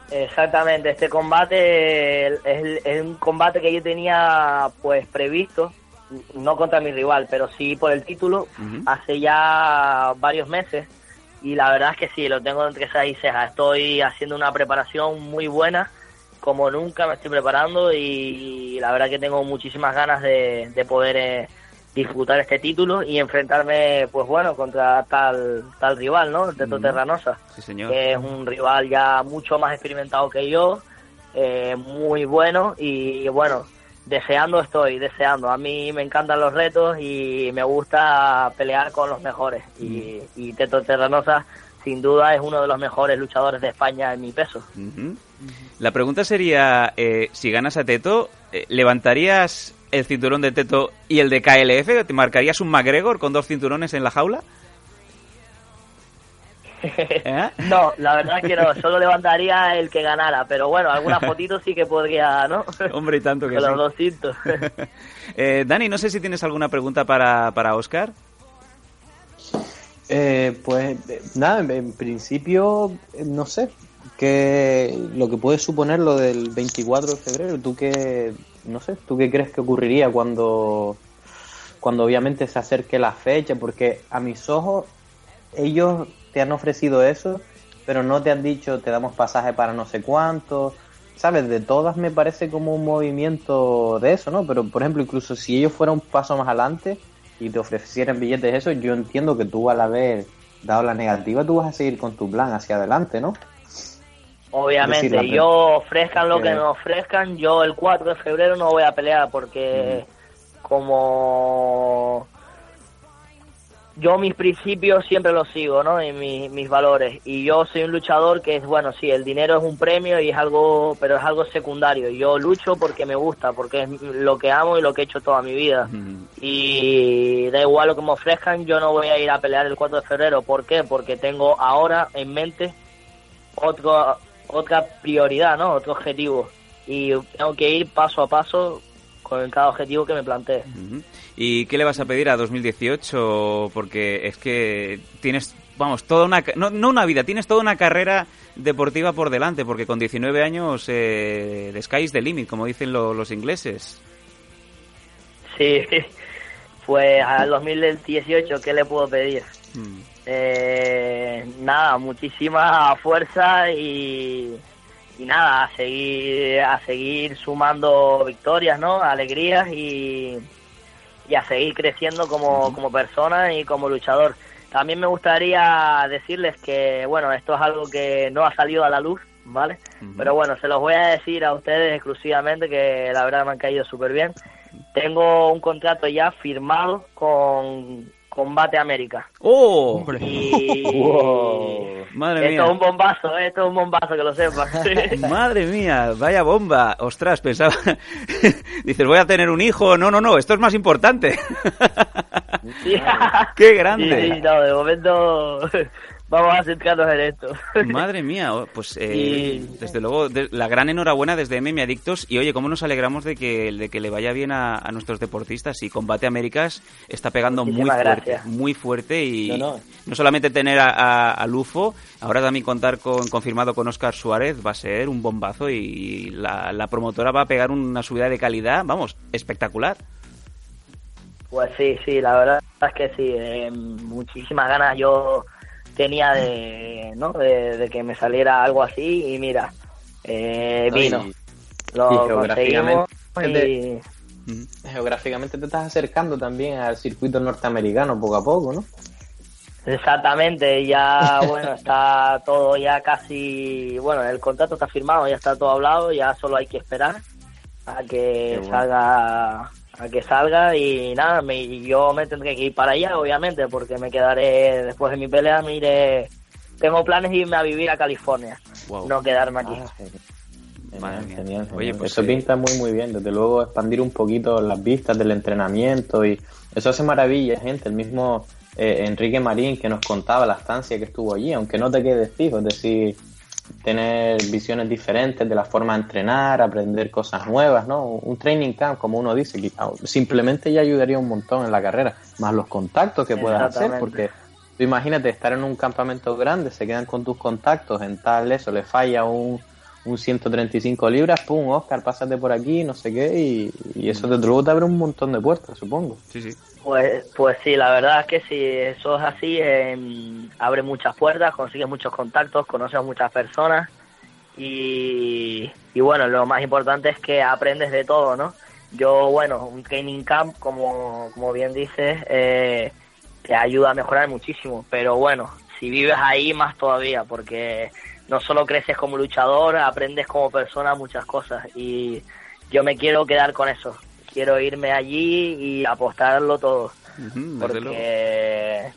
Exactamente, este combate es, es un combate que yo tenía pues previsto, no contra mi rival, pero sí por el título, hace ya varios meses y la verdad es que sí, lo tengo entre cejas y cejas. Estoy haciendo una preparación muy buena, como nunca me estoy preparando y la verdad que tengo muchísimas ganas de, de poder eh, disfrutar este título y enfrentarme, pues bueno, contra tal tal rival, ¿no? Teto. Terranosa Sí, señor. que es un rival ya mucho más experimentado que yo, eh, muy bueno y bueno, deseando estoy, deseando. A mí me encantan los retos y me gusta pelear con los mejores. Y, y Teto Terranosa sin duda es uno de los mejores luchadores de España en mi peso. La pregunta sería, eh, si ganas a Teto, eh, ¿levantarías el cinturón de Teto y el de KLF? ¿Te marcarías un McGregor con dos cinturones en la jaula? (laughs) ¿Eh? (laughs) No, la verdad que no, solo levantaría el que ganara, pero bueno, alguna (laughs) fotito sí que podría, ¿no? Hombre, y tanto que Con sí. los dos cintos. Eh, Dani, no sé si tienes alguna pregunta para, para Oscar. Eh, pues nada, en, principio, no sé, que lo que puede suponer lo del 24 de febrero, tú qué, no sé, tú qué crees que ocurriría cuando, cuando obviamente se acerque la fecha, porque a mis ojos ellos te han ofrecido eso, pero no te han dicho te damos pasaje para no sé cuánto, sabes, de todas me parece como un movimiento de eso, ¿no? Pero por ejemplo, incluso si ellos fueran un paso más adelante y te ofrecieran billetes eso, yo entiendo que tú al haber dado la negativa, tú vas a seguir con tu plan hacia adelante, ¿no? Obviamente, decir, yo ofrezcan lo que me ofrezcan, yo el 4 de febrero no voy a pelear porque como yo mis principios siempre los sigo, ¿no? Y mis, mis valores. Y yo soy un luchador que es, bueno, sí, el dinero es un premio y es algo, pero es algo secundario. Yo lucho porque me gusta, porque es lo que amo y lo que he hecho toda mi vida. Y da igual lo que me ofrezcan, yo no voy a ir a pelear el 4 de febrero. ¿Por qué? Porque tengo ahora en mente otro, otra prioridad, ¿no? Otro objetivo. Y tengo que ir paso a paso con cada objetivo que me plantee. Ujú. ¿Y qué le vas a pedir a 2018? Porque es que tienes, vamos, toda una, no, no una vida, tienes toda una carrera deportiva por delante, porque con 19 años eh, the sky is the limit, como dicen lo- los ingleses. Sí, (laughs) pues al 2018, ¿qué le puedo pedir? Mm. Eh, nada, muchísima fuerza y, y nada, a seguir, a seguir sumando victorias, ¿no? Alegrías y, y a seguir creciendo como, como persona y como luchador. También me gustaría decirles que, bueno, esto es algo que no ha salido a la luz, ¿vale? Pero bueno, se los voy a decir a ustedes exclusivamente, que la verdad me han caído súper bien. Tengo un contrato ya firmado con Combate América. ¡Oh! Y... (laughs) Madre esto es un bombazo, ¿eh? esto es un bombazo, que lo sepas. (laughs) (laughs) Madre mía, vaya bomba. Ostras, pensaba. Dices, voy a tener un hijo. No, no, no, esto es más importante. ¡Qué grande! Sí, sí, no, de momento, vamos a centrarnos en esto. (laughs) Madre mía, oh, pues eh, Y- desde luego de- la gran enhorabuena desde MM Adictos y oye, cómo nos alegramos de que, de que le vaya bien a, a nuestros deportistas y Combate Américas está pegando muy fuerte, gracias. muy fuerte y No, no, no. solamente tener a, a- a Lufo, ahora también contar con confirmado con Oscar Suárez va a ser un bombazo y la, la promotora va a pegar una subida de calidad, vamos, espectacular. Pues sí, sí, la verdad es que sí, eh, muchísimas ganas yo tenía de, ¿no? de, de que me saliera algo así y mira, eh, No, y- vino. y Lo geográficamente conseguimos y- Geográficamente te estás acercando también al circuito norteamericano poco a poco, ¿no? Exactamente, ya (laughs) bueno, está todo ya casi, bueno, el contrato está firmado, ya está todo hablado, ya solo hay que esperar a que bueno. salga, a que salga y nada, me, yo me tendré que ir para allá, obviamente, porque me quedaré después de mi pelea, me iré, tengo planes de irme a vivir a California, Wow. no quedarme aquí. Ah, genial, Madre mía. genial, genial. Oye, pues, eso pinta muy muy bien. Desde luego expandir un poquito las vistas del entrenamiento y eso hace maravilla, gente. El mismo eh, Enrique Marín que nos contaba la estancia que estuvo allí, aunque no te quedes fijo, es decir, tener visiones diferentes de la forma de entrenar, aprender cosas nuevas, ¿no? Un training camp, como uno dice, que simplemente ya ayudaría un montón en la carrera, más los contactos que puedas hacer, porque tú imagínate estar en un campamento grande, se quedan con tus contactos, en tal eso, le falla un, un 135 libras, pum, Oscar, pásate por aquí, no sé qué, y, y eso luego te abre un montón de puertas, supongo. Sí, sí. Pues, pues sí, la verdad es que si eso es así, eh, abre muchas puertas, consigues muchos contactos, conoces a muchas personas y, y bueno, lo más importante es que aprendes de todo, ¿no? Yo, bueno, un training camp, como, como bien dices, eh, te ayuda a mejorar muchísimo, pero bueno, si vives ahí más todavía, porque no solo creces como luchador, aprendes como persona muchas cosas y yo me quiero quedar con eso. Quiero irme allí y apostarlo todo luego. porque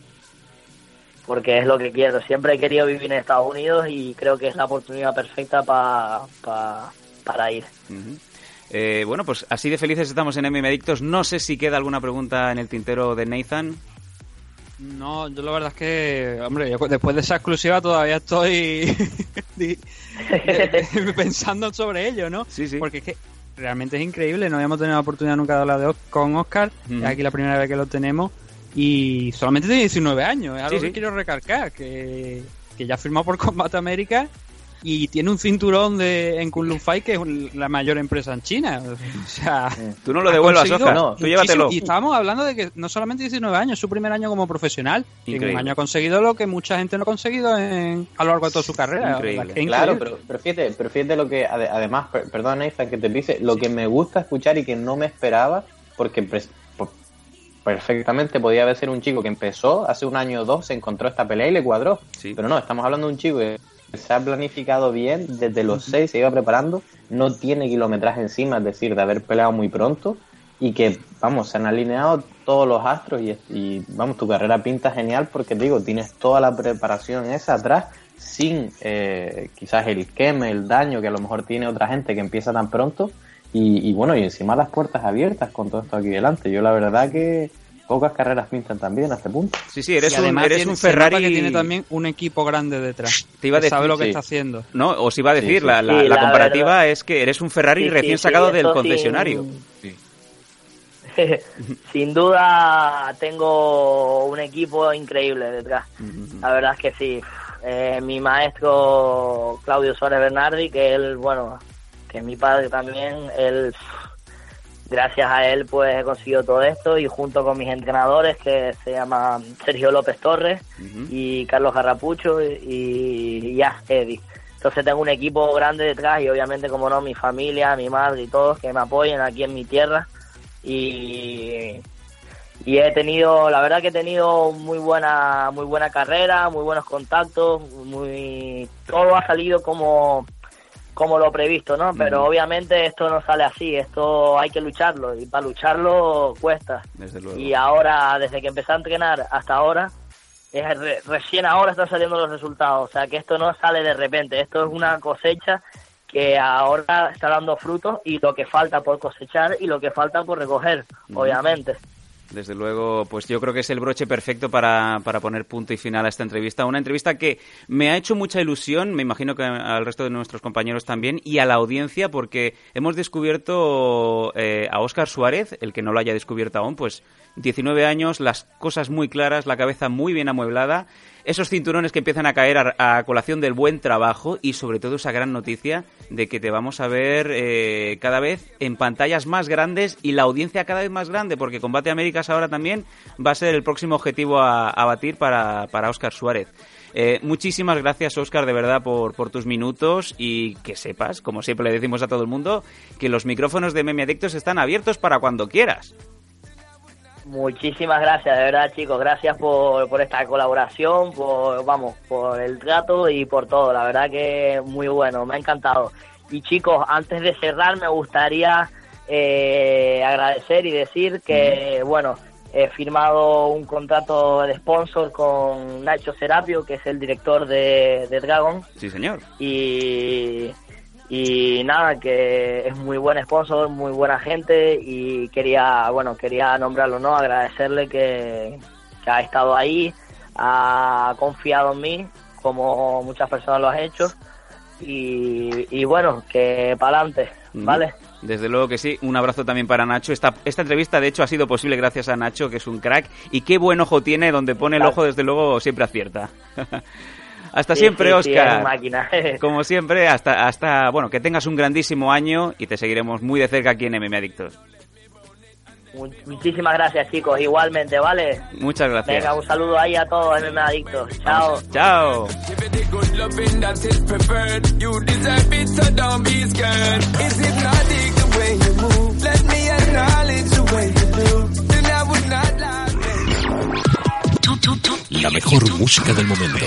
porque es lo que quiero. Siempre he querido vivir en Estados Unidos y creo que es la oportunidad perfecta pa- pa- para ir. Eh, bueno, pues así de felices estamos en MM Adictos. No sé si queda alguna pregunta en el tintero de Nathan. No, yo la verdad es que, hombre, yo después de esa exclusiva todavía estoy (laughs) (laughs) (laughs) pensando sobre ello, ¿no? Sí, sí. Porque es que realmente es increíble, no habíamos tenido la oportunidad nunca de hablar de con Oscar, Ujú. es aquí la primera vez que lo tenemos, y solamente tiene 19 años, es algo Sí, sí. que quiero recalcar, que, que ya firmó por Combate América y tiene un cinturón de, en Kunlun Fight que es un- la mayor empresa en China. (laughs) O sea, Tú no lo devuelvas, Oscar. No, Tú llévatelo. Y estábamos hablando de que no solamente 19 años, es su primer año como profesional. Y en Increíble. un año ha conseguido lo que mucha gente no ha conseguido en- a lo largo de toda su carrera. Increíble. Claro, pero, pero fíjate, pero fíjate lo que, ade- además, per- perdón Nathan que te pise, lo que me gusta escuchar y que no me esperaba, porque perfectamente podía haber sido un chico que empezó hace un año o dos, se encontró esta pelea y le cuadró. Sí. Pero no, estamos hablando de un chico que se ha planificado bien, desde los seis se iba preparando, no tiene kilometraje encima, es decir, de haber peleado muy pronto y que, vamos, se han alineado todos los astros y, y, vamos, tu carrera pinta genial porque, te digo, tienes toda la preparación esa atrás sin eh, quizás el queme, el daño que a lo mejor tiene otra gente que empieza tan pronto y, y bueno, y encima las puertas abiertas con todo esto aquí delante. Yo la verdad que pocas carreras pintan tan bien a este punto. Sí, sí, eres, Y un, además eres tiene- un Ferrari. que tiene también un equipo grande detrás. Te iba a que decir, sabe lo que sí. está haciendo. No, os iba a decir, Sí, sí. La, la- Sí, la la comparativa verdad. es que eres un Ferrari Sí, sí, recién sí, sacado del sin- concesionario. Sí. (laughs) Sin duda tengo un equipo increíble detrás. La verdad es que sí. Eh, mi maestro Claudio Suárez Bernardi, que él, bueno, que mi padre también, él, gracias a él, pues he conseguido todo esto y junto con mis entrenadores, que se llaman Sergio López Torres y Carlos Garrapucho y, y ya, Eddie. Entonces tengo un equipo grande detrás y obviamente, como no, mi familia, mi madre y todos que me apoyen aquí en mi tierra. Y, y he tenido, la verdad que he tenido muy buena, muy buena carrera, muy buenos contactos, muy todo ha salido como como lo previsto, ¿no? Pero obviamente esto no sale así, esto hay que lucharlo y para lucharlo cuesta. Desde luego. Y ahora, desde que empecé a entrenar hasta ahora, es re- recién ahora están saliendo los resultados. O sea, que esto no sale de repente. Esto es una cosecha que ahora está dando frutos y lo que falta por cosechar y lo que falta por recoger, obviamente. Desde luego, pues yo creo que es el broche perfecto para, para poner punto y final a esta entrevista. Una entrevista que me ha hecho mucha ilusión, me imagino que al resto de nuestros compañeros también, y a la audiencia, porque hemos descubierto eh, a Óscar Suárez, el que no lo haya descubierto aún, pues 19 años, las cosas muy claras, la cabeza muy bien amueblada, esos cinturones que empiezan a caer a, colación del buen trabajo y sobre todo esa gran noticia de que te vamos a ver eh, cada vez en pantallas más grandes y la audiencia cada vez más grande, porque Combate Américas ahora también va a ser el próximo objetivo a, batir para, para Óscar Suárez. Eh, muchísimas gracias, Óscar, de verdad, por, por tus minutos y que sepas, como siempre le decimos a todo el mundo, que los micrófonos de Meme Adictos están abiertos para cuando quieras. Muchísimas gracias, de verdad, chicos. Gracias por, por esta colaboración, por, vamos, por el trato y por todo. La verdad que muy bueno, me ha encantado. Y chicos, antes de cerrar, me gustaría eh, agradecer y decir que, bueno, he firmado un contrato de sponsor con Nacho Serapio, que es el director de, de Dragon. Sí, señor. Y, y nada, que es muy buen sponsor, muy buena gente y quería, bueno, quería nombrarlo, ¿no? Agradecerle que, que ha estado ahí, ha confiado en mí, como muchas personas lo han hecho. Y, y bueno, que para adelante, ¿vale? Desde luego que sí. Un abrazo también para Nacho. Esta, esta entrevista, de hecho, ha sido posible gracias a Nacho, que es un crack. Y qué buen ojo tiene, donde pone el ojo, desde luego, siempre acierta. (laughs) hasta Sí, siempre, sí, Oscar. (laughs) Como siempre, hasta, hasta, bueno, que tengas un grandísimo año y te seguiremos muy de cerca aquí en MM Adictos. Mu- Muchísimas gracias, chicos, igualmente, ¿vale? Muchas gracias. Venga, un saludo ahí a todos, MMA Adictos. Chao. Chao. La mejor música del momento.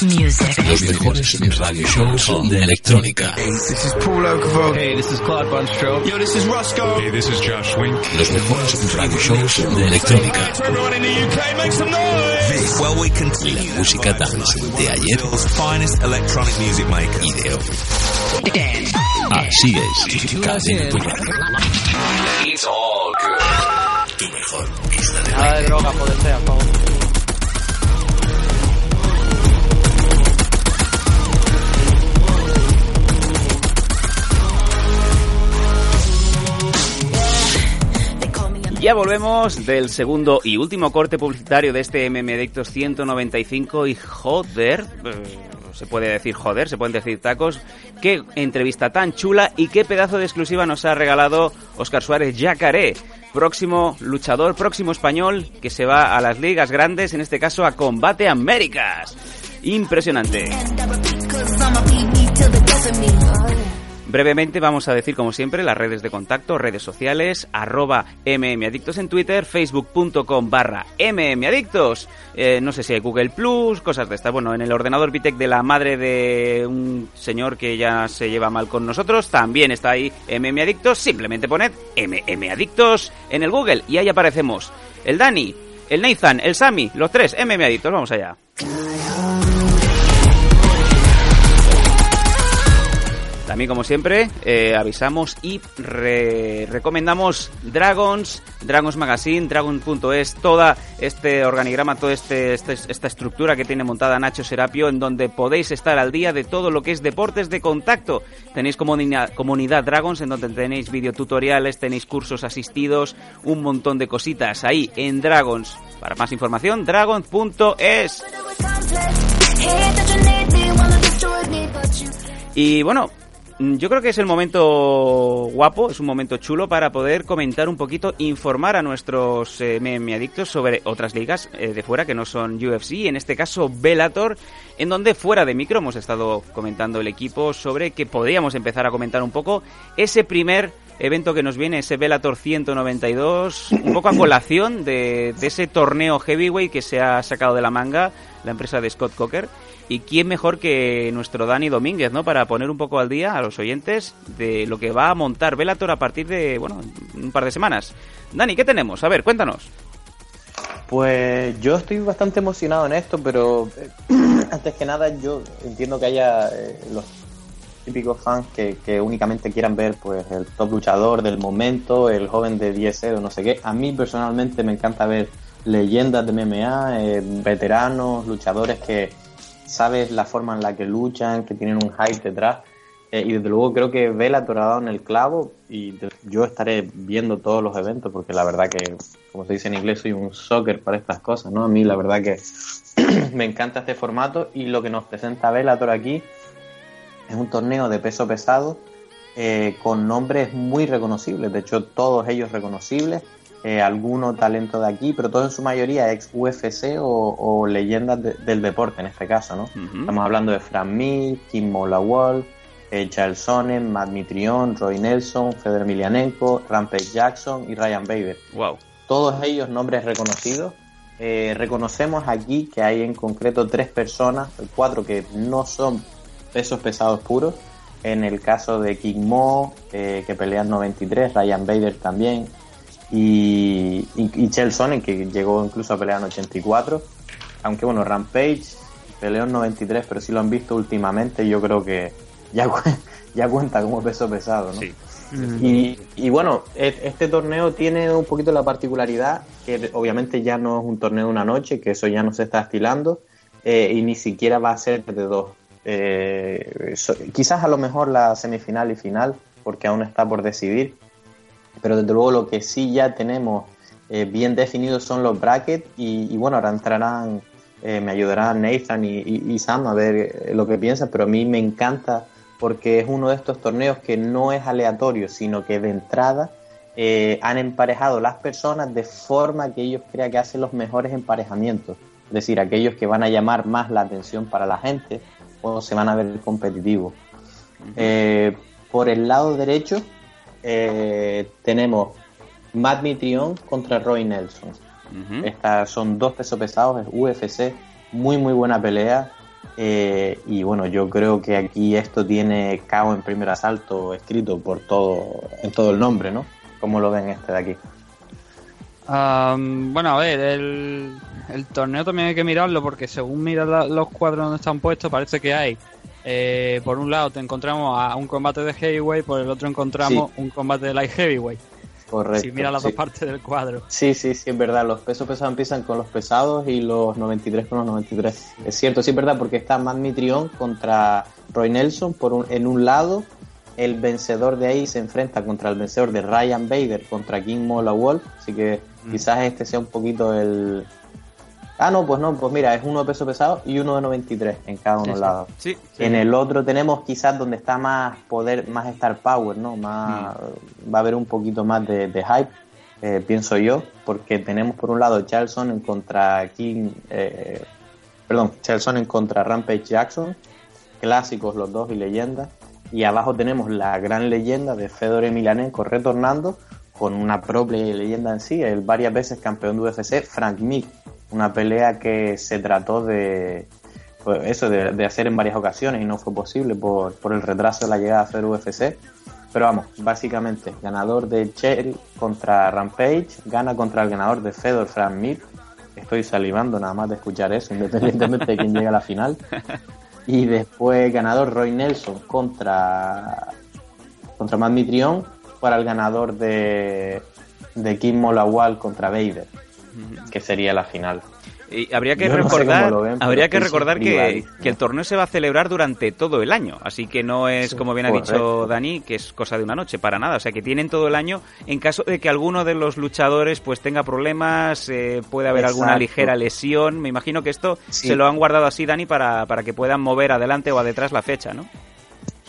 Los mejores radio shows de electrónica. This is Paul Oakenfold. Hey, this is Clyde Bunstro. Yo, this is Roscoe. Hey, this is Josh Wink. Los mejores radio shows de electrónica. Everyone in the UK, make some noise. Well, we continue. La música dance de ayer finest electronic music maker. y de hoy. Así es. Cadena tu radio. It's all good. Tu mejor pista de Nada de droga, poder ser, por favor. Ya volvemos del segundo y último corte publicitario de este MM Adictos 195 y joder, eh, se puede decir joder, se pueden decir tacos, qué entrevista tan chula y qué pedazo de exclusiva nos ha regalado Oscar Suárez Yacaré, próximo luchador, próximo español que se va a las ligas grandes, en este caso a Combate Américas. Impresionante. Brevemente vamos a decir, como siempre, las redes de contacto, redes sociales, arroba mmadictos en Twitter, facebook.com barra mmadictos, eh, no sé si hay Google Plus, cosas de estas. Bueno, en el ordenador Vitec de la madre de un señor que ya se lleva mal con nosotros, también está ahí mmadictos, simplemente poned mmadictos en el Google y ahí aparecemos. El Dani, el Nathan, el Sami, los tres mmadictos, vamos allá. También, como siempre, eh, avisamos y re- recomendamos Dragons, Dragons Magazine, Dragon.es, toda este organigrama, toda este, este- esta estructura que tiene montada Nacho Serapio, en donde podéis estar al día de todo lo que es deportes de contacto. Tenéis comunidad, comunidad Dragons, en donde tenéis videotutoriales, tenéis cursos asistidos, un montón de cositas ahí en Dragons. Para más información, dragon.es. Y bueno, yo creo que es el momento guapo, es un momento chulo para poder comentar un poquito, informar a nuestros eh, meme adictos sobre otras ligas eh, de fuera que no son UFC, en este caso Bellator, en donde fuera de micro hemos estado comentando el equipo sobre que podríamos empezar a comentar un poco ese primer evento que nos viene, ese Bellator 192, un poco a colación de, de ese torneo heavyweight que se ha sacado de la manga la empresa de Scott Coker. Y quién mejor que nuestro Dani Domínguez, ¿no? Para poner un poco al día a los oyentes de lo que va a montar Bellator a partir de, bueno, un par de semanas. Dani, ¿qué tenemos? A ver, cuéntanos. Pues yo estoy bastante emocionado en esto, pero eh, (clears throat) antes que nada yo entiendo que haya eh, los típicos fans que, únicamente quieran ver pues el top luchador del momento, el joven de 10 o no sé qué. A mí personalmente me encanta ver leyendas de MMA, eh, veteranos, luchadores que sabes la forma en la que luchan, que tienen un hype detrás. Eh, y desde luego creo que Bellator ha dado en el clavo y yo estaré viendo todos los eventos porque la verdad que, como se dice en inglés, soy un soccer para estas cosas, ¿no? A mí la verdad que (clears throat) me encanta este formato y lo que nos presenta Bellator aquí es un torneo de peso pesado eh, con nombres muy reconocibles, de hecho todos ellos reconocibles, eh, alguno talento de aquí, pero todos en su mayoría ex UFC o, o leyendas de- del deporte en este caso, ¿no? Estamos hablando de Fran Mir, Kim Molawal, eh, Charles Sonnen, Matt Mitrion, Roy Nelson, Fedor Emelianenko, Rampage Jackson y Ryan Bader. Wow. Todos ellos nombres reconocidos. Eh, reconocemos aquí que hay en concreto tres personas, cuatro que no son pesos pesados puros. En el caso de King Mo, eh, que pelea en 93, Ryan Bader también, y, y, y Chael Sonnen, que llegó incluso a pelear en 84. Aunque bueno, Rampage peleó en 93, pero si lo han visto últimamente, yo creo que ya, (laughs) ya cuenta como peso pesado, ¿no? Y, y bueno, este torneo tiene un poquito la particularidad que obviamente ya no es un torneo de una noche, que eso ya no se está estilando, eh, y ni siquiera va a ser de dos. Eh, so- quizás a lo mejor la semifinal y final, porque aún está por decidir, pero desde luego lo que sí ya tenemos eh, bien definidos son los brackets y, y bueno, ahora entrarán, eh, me ayudarán Nathan y, y- y Sam a ver eh, lo que piensan, pero a mí me encanta porque es uno de estos torneos que no es aleatorio, sino que de entrada eh, han emparejado las personas de forma que ellos crean que hacen los mejores emparejamientos, es decir, aquellos que van a llamar más la atención para la gente o se van a ver competitivos. Por el lado derecho eh, tenemos Matt Mitrion contra Roy Nelson. Estas son dos pesos pesados, es UFC, muy muy buena pelea. eh, y bueno, yo creo que aquí esto tiene KO en primer asalto escrito por todo, en todo el nombre, ¿no? ¿Cómo lo ven este de aquí? Bueno, a ver, el, el torneo también hay que mirarlo porque según miras la- los cuadros donde están puestos parece que hay, eh, por un lado te encontramos a un combate de heavyweight, por el otro encontramos un combate de light heavyweight. Correcto. si miras las sí. dos partes del cuadro. Sí, sí, sí, es verdad. Los pesos pesados empiezan con los pesados y los 93 con los 93. Es cierto, sí, es verdad, porque está Matt Mitrion contra Roy Nelson por un- en un lado. El vencedor de ahí se enfrenta contra el vencedor de Ryan Bader contra King Mola Wolf. Así que quizás este sea un poquito el. Ah, no, pues no, pues mira, es uno de peso pesado y uno de 93 en cada uno de los lados. Sí, En el otro tenemos quizás donde está más poder, más star power, ¿no? Más, Va a haber un poquito más de, de hype, eh, pienso yo, porque tenemos por un lado Charlson en contra King, eh, perdón, Charlson en contra Rampage Jackson, clásicos los dos y leyendas, y abajo tenemos la gran leyenda de Fedor Emelianenko retornando con una propia leyenda en sí, el varias veces campeón de UFC, Frank Mir, una pelea que se trató de pues eso de, hacer en varias ocasiones y no fue posible por, por el retraso de la llegada a hacer UFC. Pero vamos, básicamente, ganador de Cherry contra Rampage, gana contra el ganador de Fedor Frank Mir. Estoy salivando nada más de escuchar eso, independientemente de quién llegue a la final. Y después ganador Roy Nelson contra contra Matt Mitrion para el ganador de, de Kim Molawal contra Vader, que sería la final. Y habría que Yo no sé recordar, ven, habría que recordar que, que el torneo se va a celebrar durante todo el año, así que no es, Sí, como bien ha dicho Dani, que es cosa de una noche, para nada. O sea, que tienen todo el año en caso de que alguno de los luchadores pues tenga problemas, eh, puede haber alguna ligera lesión. Me imagino que esto Sí. se lo han guardado así, Dani, para, para que puedan mover adelante o a detrás la fecha, ¿no?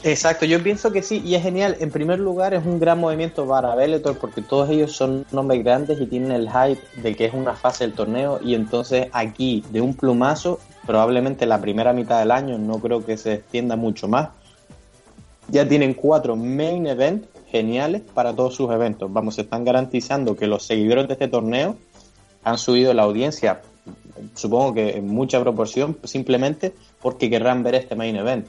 Exacto, yo pienso que sí, y es genial. En primer lugar, es un gran movimiento para Bellator porque todos ellos son nombres grandes y tienen el hype de que es una fase del torneo. Y entonces, aquí, de un plumazo, probablemente la primera mitad del año, no creo que se extienda mucho más. Ya tienen cuatro main events geniales para todos sus eventos. Vamos, se están garantizando que los seguidores de este torneo han subido la audiencia, supongo que en mucha proporción, simplemente porque querrán ver este main event.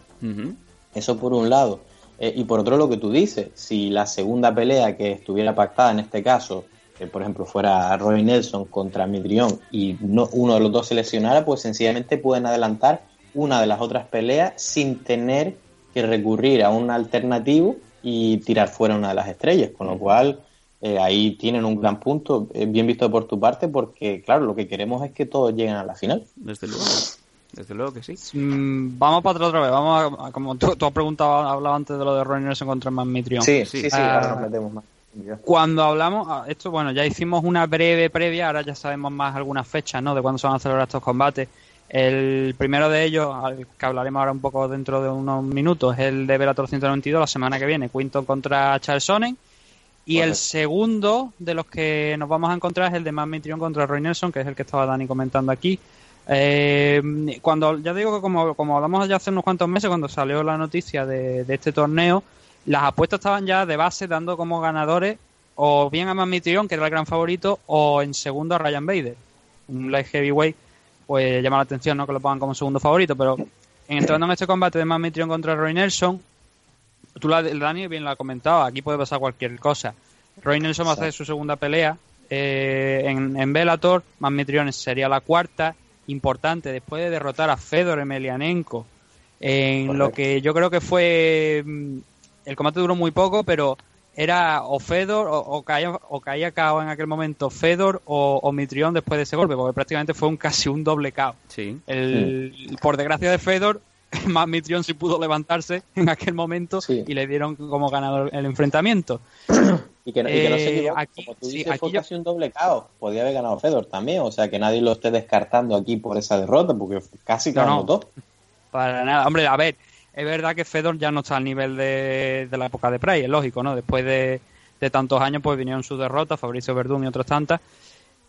Eso por un lado. Eh, y por otro lo que tú dices, si la segunda pelea que estuviera pactada en este caso, que por ejemplo fuera Roy Nelson contra Mitrión y no, uno de los dos se lesionara, pues sencillamente pueden adelantar una de las otras peleas sin tener que recurrir a un alternativo y tirar fuera una de las estrellas, con lo cual eh, ahí tienen un gran punto, eh, bien visto por tu parte, porque claro, lo que queremos es que todos lleguen a la final. Desde luego. Desde luego que sí. Mm, vamos para atrás otra vez. Vamos a- a- como tú, tú has preguntado, hablado antes de lo de Ronnie Nelson contra Man Mitrion. Sí, sí, sí, Ah, ahora nos metemos más. Cuando hablamos, ah, esto bueno, ya hicimos una breve previa, ahora ya sabemos más algunas fechas, ¿no? De cuándo se van a celebrar estos combates. El primero de ellos, al que hablaremos ahora un poco dentro de unos minutos, es el de Bellator 192, la semana que viene, Quinton contra Charles Sonnen. Y el segundo de los que nos vamos a encontrar es el de Man Mitrion contra Roy Nelson, que es el que estaba Dani comentando aquí. Eh, cuando ya digo que como, como hablamos ya hace unos cuantos meses, cuando salió la noticia de, de este torneo, las apuestas estaban ya de base dando como ganadores o bien a Man Mitrion, que era el gran favorito, o en segundo a Ryan Bader. Un light heavyweight, pues llama la atención ¿no? que lo pongan como segundo favorito, pero en- entrando en este combate de Man Mitrion contra Roy Nelson, tú, la, Dani, bien lo ha comentado, aquí puede pasar cualquier cosa. Roy Nelson va a hacer su segunda pelea eh, en, en Bellator, Man Mitrion sería la cuarta, importante, después de derrotar a Fedor Emelianenko, en lo que yo creo que fue... mm, El combate duró muy poco, pero era o Fedor o, o caía, o caía KO en aquel momento Fedor o, o Mitrión después de ese golpe, porque prácticamente fue un (laughs) casi un doble KO. Sí. El, Por desgracia de Fedor, (laughs) más Mitrión sí pudo levantarse en aquel momento y le dieron como ganador el enfrentamiento. (clears throat) Y que, no- y que no se Eh, equivoque, aquí- como tú sí, dices, aquí fue yo- casi un doble caos. Podía haber ganado Fedor también, o sea que nadie lo esté descartando aquí por esa derrota, porque casi No, ganó no. todo. Para nada. Hombre, a ver, es verdad que Fedor ya no está al nivel de, de la época de Prey, es lógico, ¿no? Después de, de tantos años, pues vinieron sus derrotas, Fabricio Verdún y otras tantas,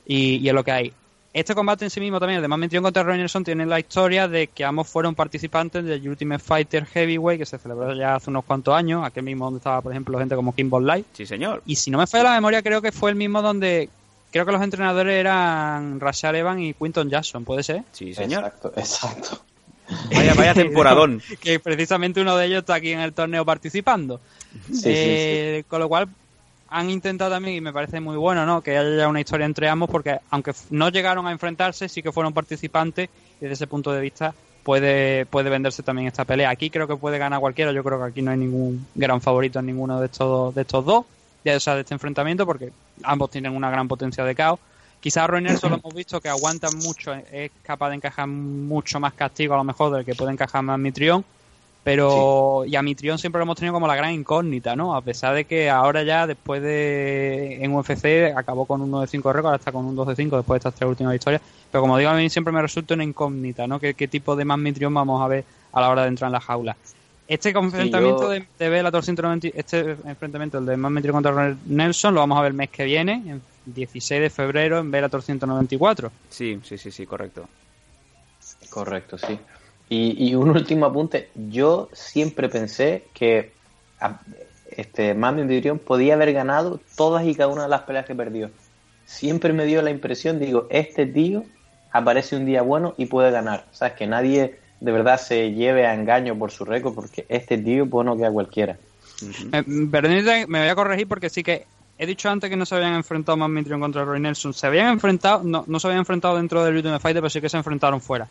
y, y es lo que hay. Este combate en sí mismo también, el de Man 21 contra Roy Nelson, tiene la historia de que ambos fueron participantes del Ultimate Fighter Heavyweight, que se celebró ya hace unos cuantos años, aquel mismo donde estaba, por ejemplo, gente como Kimball Light. Sí, señor. Y si no me falla la memoria, creo que fue el mismo donde creo que los entrenadores eran Rashad Evans y Quinton Jackson, ¿puede ser? Sí, señor. Exacto, exacto. Vaya, vaya (laughs) temporadón. (laughs) que precisamente uno de ellos está aquí en el torneo participando. Sí, sí, Eh, Con lo cual han intentado también, y me parece muy bueno, ¿no? que haya una historia entre ambos, porque aunque no llegaron a enfrentarse, sí que fueron participantes, y desde ese punto de vista puede, puede venderse también esta pelea. Aquí creo que puede ganar cualquiera, yo creo que aquí no hay ningún gran favorito en ninguno de estos, de estos dos, ya, sea, de este enfrentamiento, porque ambos tienen una gran potencia de caos. Quizás Roy Nelson lo hemos visto que aguanta mucho, es capaz de encajar mucho más castigo a lo mejor del que puede encajar más Mitrión, pero y a Mitrión siempre lo hemos tenido como la gran incógnita, ¿no? A pesar de que ahora ya después de en UFC acabó con un 9 de 5 récord, ahora está con un 2 de 5 después de estas tres últimas victorias, pero como digo a mí siempre me resulta una incógnita, ¿no? ¿Qué, qué tipo de más Mitrión vamos a ver a la hora de entrar en la jaula? Este enfrentamiento yo- de, de Bellator 190, este enfrentamiento, el de Man Mitrión contra Nelson, lo vamos a ver el mes que viene, el 16 de febrero en Bellator 194. Sí, sí, sí, sí, correcto. Correcto, sí. Y, y un (laughs) último apunte. Yo siempre pensé que este Mami Vidrión podía haber ganado todas y cada una de las peleas que perdió. Siempre me dio la impresión, digo, este tío aparece un día bueno y puede ganar. O que nadie de verdad se lleve a engaño por su récord, porque este tío pues no queda cualquiera. Permíteme, me voy a corregir porque sí que he dicho antes que no se habían enfrentado más Mitrion contra Roy Nelson. Se habían enfrentado, no, no se habían enfrentado dentro del Ultimate Fighter, pero sí que se enfrentaron fuera.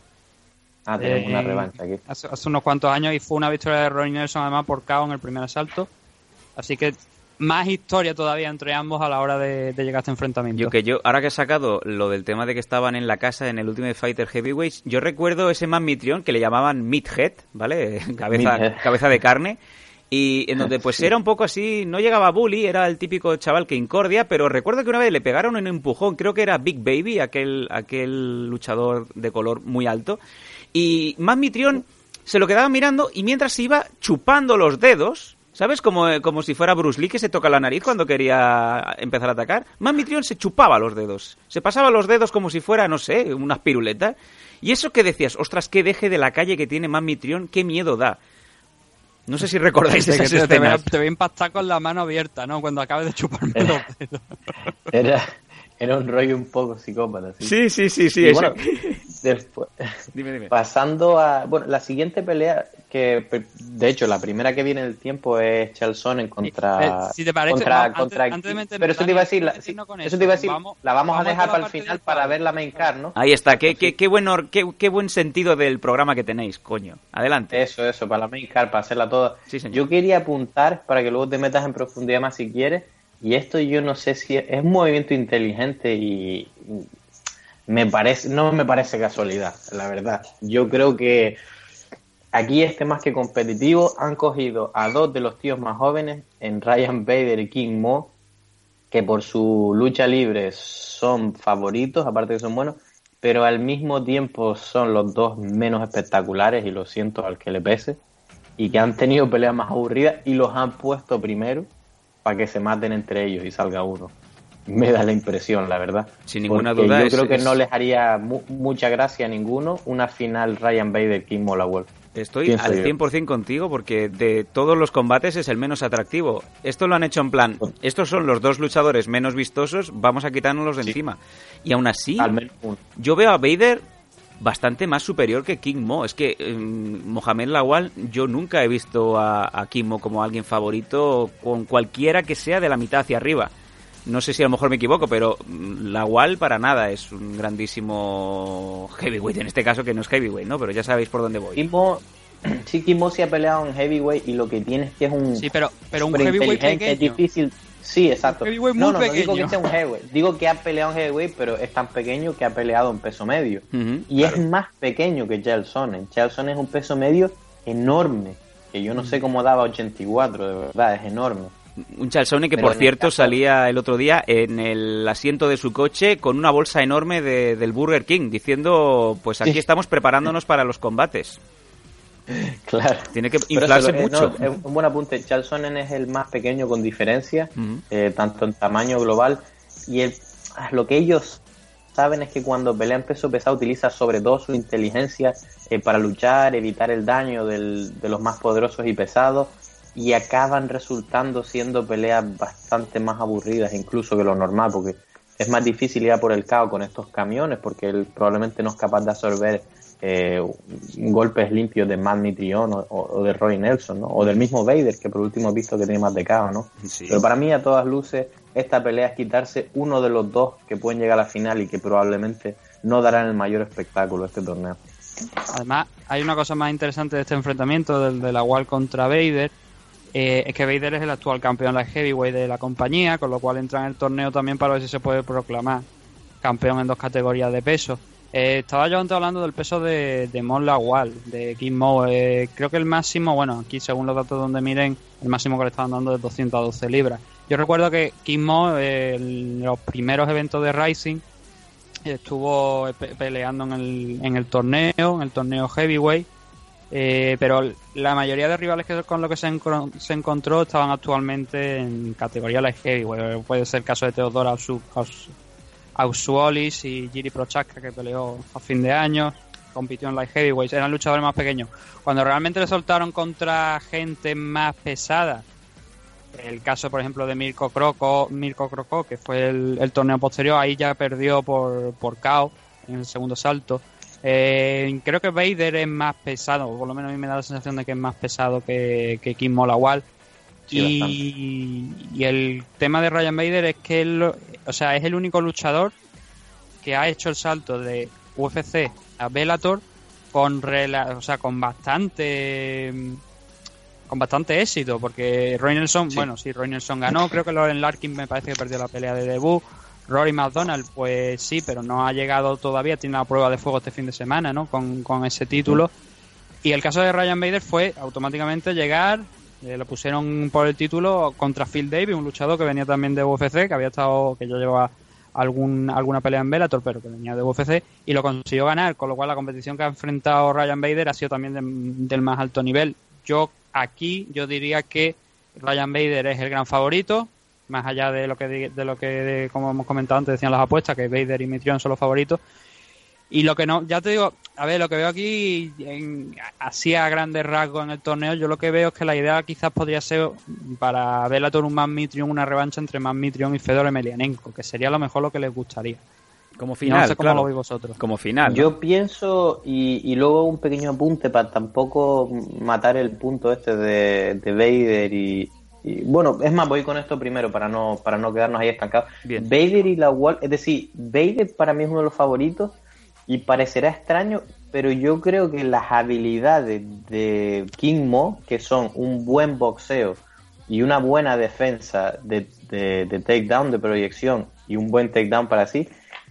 Ah, tenemos Eh, una revancha aquí. Hace, hace unos cuantos años y fue una victoria de Roy Nelson además por KO en el primer asalto. Así que más historia todavía entre ambos a la hora de, de llegar a este enfrentamiento. Yo que yo, ahora que he sacado lo del tema de que estaban en la casa en el Ultimate Fighter Heavyweights, yo recuerdo ese man Mitrión que le llamaban Meathead, ¿vale? (laughs) Cabeza, Meathead. cabeza de carne. Y en donde pues (laughs) era un poco así, no llegaba bully, era el típico chaval que incordia, pero recuerdo que una vez le pegaron un empujón, creo que era Big Baby, aquel, aquel luchador de color muy alto, y Man Mitrión se lo quedaba mirando y mientras se iba chupando los dedos, ¿sabes? Como, eh, como si fuera Bruce Lee que se toca la nariz cuando quería empezar a atacar. Man Mitrión se chupaba los dedos, se pasaba los dedos como si fuera, no sé, unas piruletas. Y eso que decías, ostras, qué deje de la calle que tiene Man Mitrión, qué miedo da. No sé si recordáis (laughs) esas te, te, voy te voy a impactar con la mano abierta, ¿no? Cuando acabes de chuparme los dedos. Era, era un rollo un poco psicópata. Sí, sí, sí, sí. Bueno, (laughs) después, Dime, dime. pasando a. Bueno, la siguiente pelea que, de hecho, la primera que viene del tiempo es Chalsonen contra. Eh, si te parece, contra, contra- antes- antes de meternos, pero eso te iba a decir, la, eso te iba a decir, vamos- la vamos, vamos a dejar para el final para ver la main card, ¿no? Ahí está, qué, qué, qué, buen or- qué, qué buen sentido del programa que tenéis, coño. Adelante. Eso, eso, para la main card, para hacerla toda. Sí, señor. Yo quería apuntar para que luego te metas en profundidad más si quieres. Y esto yo no sé si es, es un movimiento inteligente y me parece, no me parece casualidad, la verdad. Yo creo que aquí este más que competitivo han cogido a dos de los tíos más jóvenes en Ryan Bader y King Mo que por su lucha libre son favoritos, aparte que son buenos, pero al mismo tiempo son los dos menos espectaculares, y lo siento al que le pese, y que han tenido peleas más aburridas y los han puesto primero para que se maten entre ellos y salga uno. Me da la impresión, la verdad. Sin ninguna Porque duda Yo es- creo que es- no les haría mu- mucha gracia a ninguno una final Ryan Bader King Mola Wolf. Estoy Pienso al yo. 100% contigo porque de todos los combates es el menos atractivo. Esto lo han hecho en plan, estos son los dos luchadores menos vistosos, vamos a quitárnoslos de encima. Y aún así, yo veo a Vader bastante más superior que King Mo. Es que eh, Mohamed Lawal, yo nunca he visto a, a King Mo como alguien favorito con cualquiera que sea de la mitad hacia arriba. No sé si a lo mejor me equivoco, pero mm, Lawal para nada es un grandísimo heavyweight, en este caso que no es heavyweight, ¿no? Pero ya sabéis por dónde voy. Kimo, (clears throat) sí, Kimo se ha peleado en heavyweight y lo que tiene es que es un. Sí, pero, pero un heavyweight Es pequeño. difícil. Sí, exacto. Un heavyweight no, muy no, no digo que pequeño. sea un heavyweight. Digo que ha peleado en heavyweight, pero es tan pequeño que ha peleado en peso medio. Y es más pequeño que Gelson. Gelson es un peso medio enorme. Que yo no sé cómo daba 84, de verdad, es enorme. Un Chalsone que, Pero por en el cierto, caso- salía el otro día en el asiento de su coche con una bolsa enorme de- del Burger King, diciendo, pues aquí Sí. estamos preparándonos para los combates. (laughs) Claro. Tiene que inflarse eh, mucho. no, es un buen apunte. Charles Sonnen es el más pequeño con diferencia, eh, tanto en tamaño global. Y el- lo que ellos saben es que cuando pelean peso pesado utiliza sobre todo su inteligencia eh, para luchar, evitar el daño del- de los más poderosos y pesados. Y acaban resultando siendo peleas bastante más aburridas incluso que lo normal, porque es más difícil ir a por el caos con estos camiones, porque él probablemente no es capaz de absorber eh, golpes limpios de Matt Mitrione o, o de Roy Nelson, ¿no? o del mismo Vader, que por último he visto que tiene más de caos, ¿no? Sí. Pero para mí, a todas luces, esta pelea es quitarse uno de los dos que pueden llegar a la final y que probablemente no darán el mayor espectáculo a este torneo. Además, hay una cosa más interesante de este enfrentamiento, del de la Wall contra Vader, eh, es que Vader es el actual campeón light heavyweight de la compañía, con lo cual entra en el torneo también para ver si se puede proclamar campeón en dos categorías de peso. Eh, estaba yo antes hablando del peso de, de Mon Lawal, de Kim Mo. Eh, creo que el máximo, bueno, aquí según los datos donde miren, el máximo que le estaban dando es 212 libras. Yo recuerdo que Kim Mo, en los primeros eventos de Rising, estuvo pe- peleando en el, en el torneo, en el torneo heavyweight, eh, pero la mayoría de rivales que con los que se, se encontró estaban actualmente en categoría light heavyweight. Puede ser el caso de Teodora Ausu- Aus- Ausuolis y Giri Prochaska que peleó a fin de año, compitió en light heavyweight, eran luchadores más pequeños. Cuando realmente le soltaron contra gente más pesada, el caso, por ejemplo, de Mirko Croco, Mirko Croco, que fue el, el torneo posterior, ahí ya perdió por, por KO en el segundo salto. Eh, creo que Vader es más pesado, o por lo menos a mí me da la sensación de que es más pesado que, que Kim Molawal. Sí, y, y el tema de Ryan Vader es que él, o sea, es el único luchador que ha hecho el salto de UFC a Bellator con, rela- o sea, con bastante con bastante éxito, porque Roy Nelson, bueno, sí, Roy Nelson ganó, creo que Lauren Larkin me parece que perdió la pelea de debut, Rory McDonald, pues sí, pero no ha llegado todavía, tiene la prueba de fuego este fin de semana, ¿no? Con, con ese título. Y el caso de Ryan Bader fue automáticamente llegar, eh, lo pusieron por el título contra Phil Davis, un luchador que venía también de UFC, que había estado, que yo llevaba algún, alguna pelea en Bellator, pero que venía de UFC, y lo consiguió ganar, con lo cual la competición que ha enfrentado Ryan Bader ha sido también de- del más alto nivel. Yo aquí, yo diría que Ryan Bader es el gran favorito, más allá de lo que, de lo que de- como hemos comentado antes, decían las apuestas, que Vader y Mitrion son los favoritos. Y lo que no, ya te digo, a ver, lo que veo aquí, en, así a grandes rasgos en el torneo, yo lo que veo es que la idea quizás podría ser para Bellator un más Mitrion, una revancha entre más Mitrion y Fedor Emelianenko, que sería a lo mejor lo que les gustaría. Como No final, sé cómo claro. lo veis vosotros. Como final. ¿no? Yo pienso, y, y luego un pequeño apunte para tampoco matar el punto este de, de Vader y, y- Bueno, es más, voy con esto primero para no, para no quedarnos ahí estancados. Vader y la Wall, es decir, Vader para mí es uno de los favoritos y parecerá extraño, pero yo creo que las habilidades de King Mo, que son un buen boxeo y una buena defensa de, de, de takedown, de proyección y un buen takedown para sí,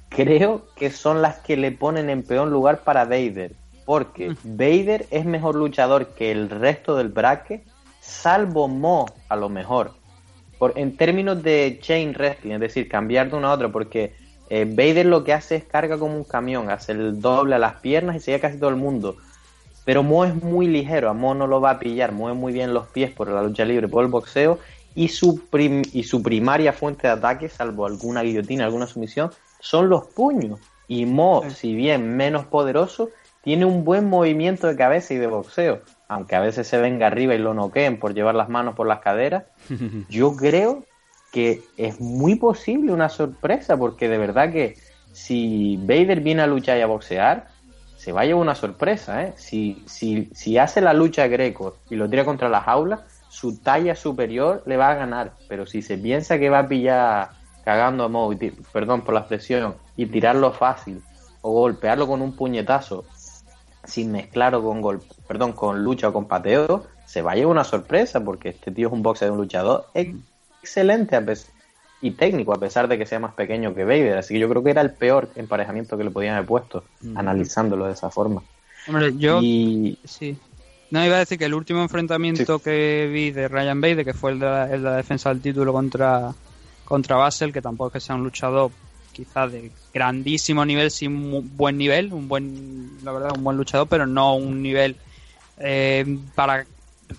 creo que son las que le ponen en peor lugar para Vader. Porque Vader es mejor luchador que el resto del bracket, salvo Mo, a lo mejor. Por, en términos de chain wrestling, es decir, cambiar de una a otra, porque eh, Vader lo que hace es carga como un camión, hace el doble a las piernas y se llega casi todo el mundo. Pero Mo es muy ligero, a Mo no lo va a pillar, mueve muy bien los pies por la lucha libre, por el boxeo, y su, prim- y su primaria fuente de ataque, salvo alguna guillotina, alguna sumisión, son los puños. Y Mo, si bien menos poderoso, tiene un buen movimiento de cabeza y de boxeo. Aunque a veces se venga arriba y lo noqueen por llevar las manos por las caderas, (laughs) yo creo que es muy posible una sorpresa, porque de verdad que si Vader viene a luchar y a boxear, se va a llevar una sorpresa, ¿eh? Si, si, si hace la lucha greco y lo tira contra la jaula, su talla superior le va a ganar. Pero si se piensa que va a pillar cagando a Mo, y ti- perdón por la expresión, y tirarlo fácil, o golpearlo con un puñetazo, sin mezclarlo con gol, perdón, con lucha o con pateo, se va a llevar una sorpresa, porque este tío es un boxeador, un luchador ex- excelente a y técnico, a pesar de que sea más pequeño que Vader. Así que yo creo que era el peor emparejamiento que le podían haber puesto, analizándolo de esa forma. Hombre, yo Y sí. No, iba a decir que el último enfrentamiento que vi de Ryan Bader, que fue el de, la, el de la defensa del título contra, contra Basel, que tampoco es que sea un luchador quizás de grandísimo nivel, sí un mu- buen nivel, un buen, la verdad, un buen luchador, pero no un nivel eh, para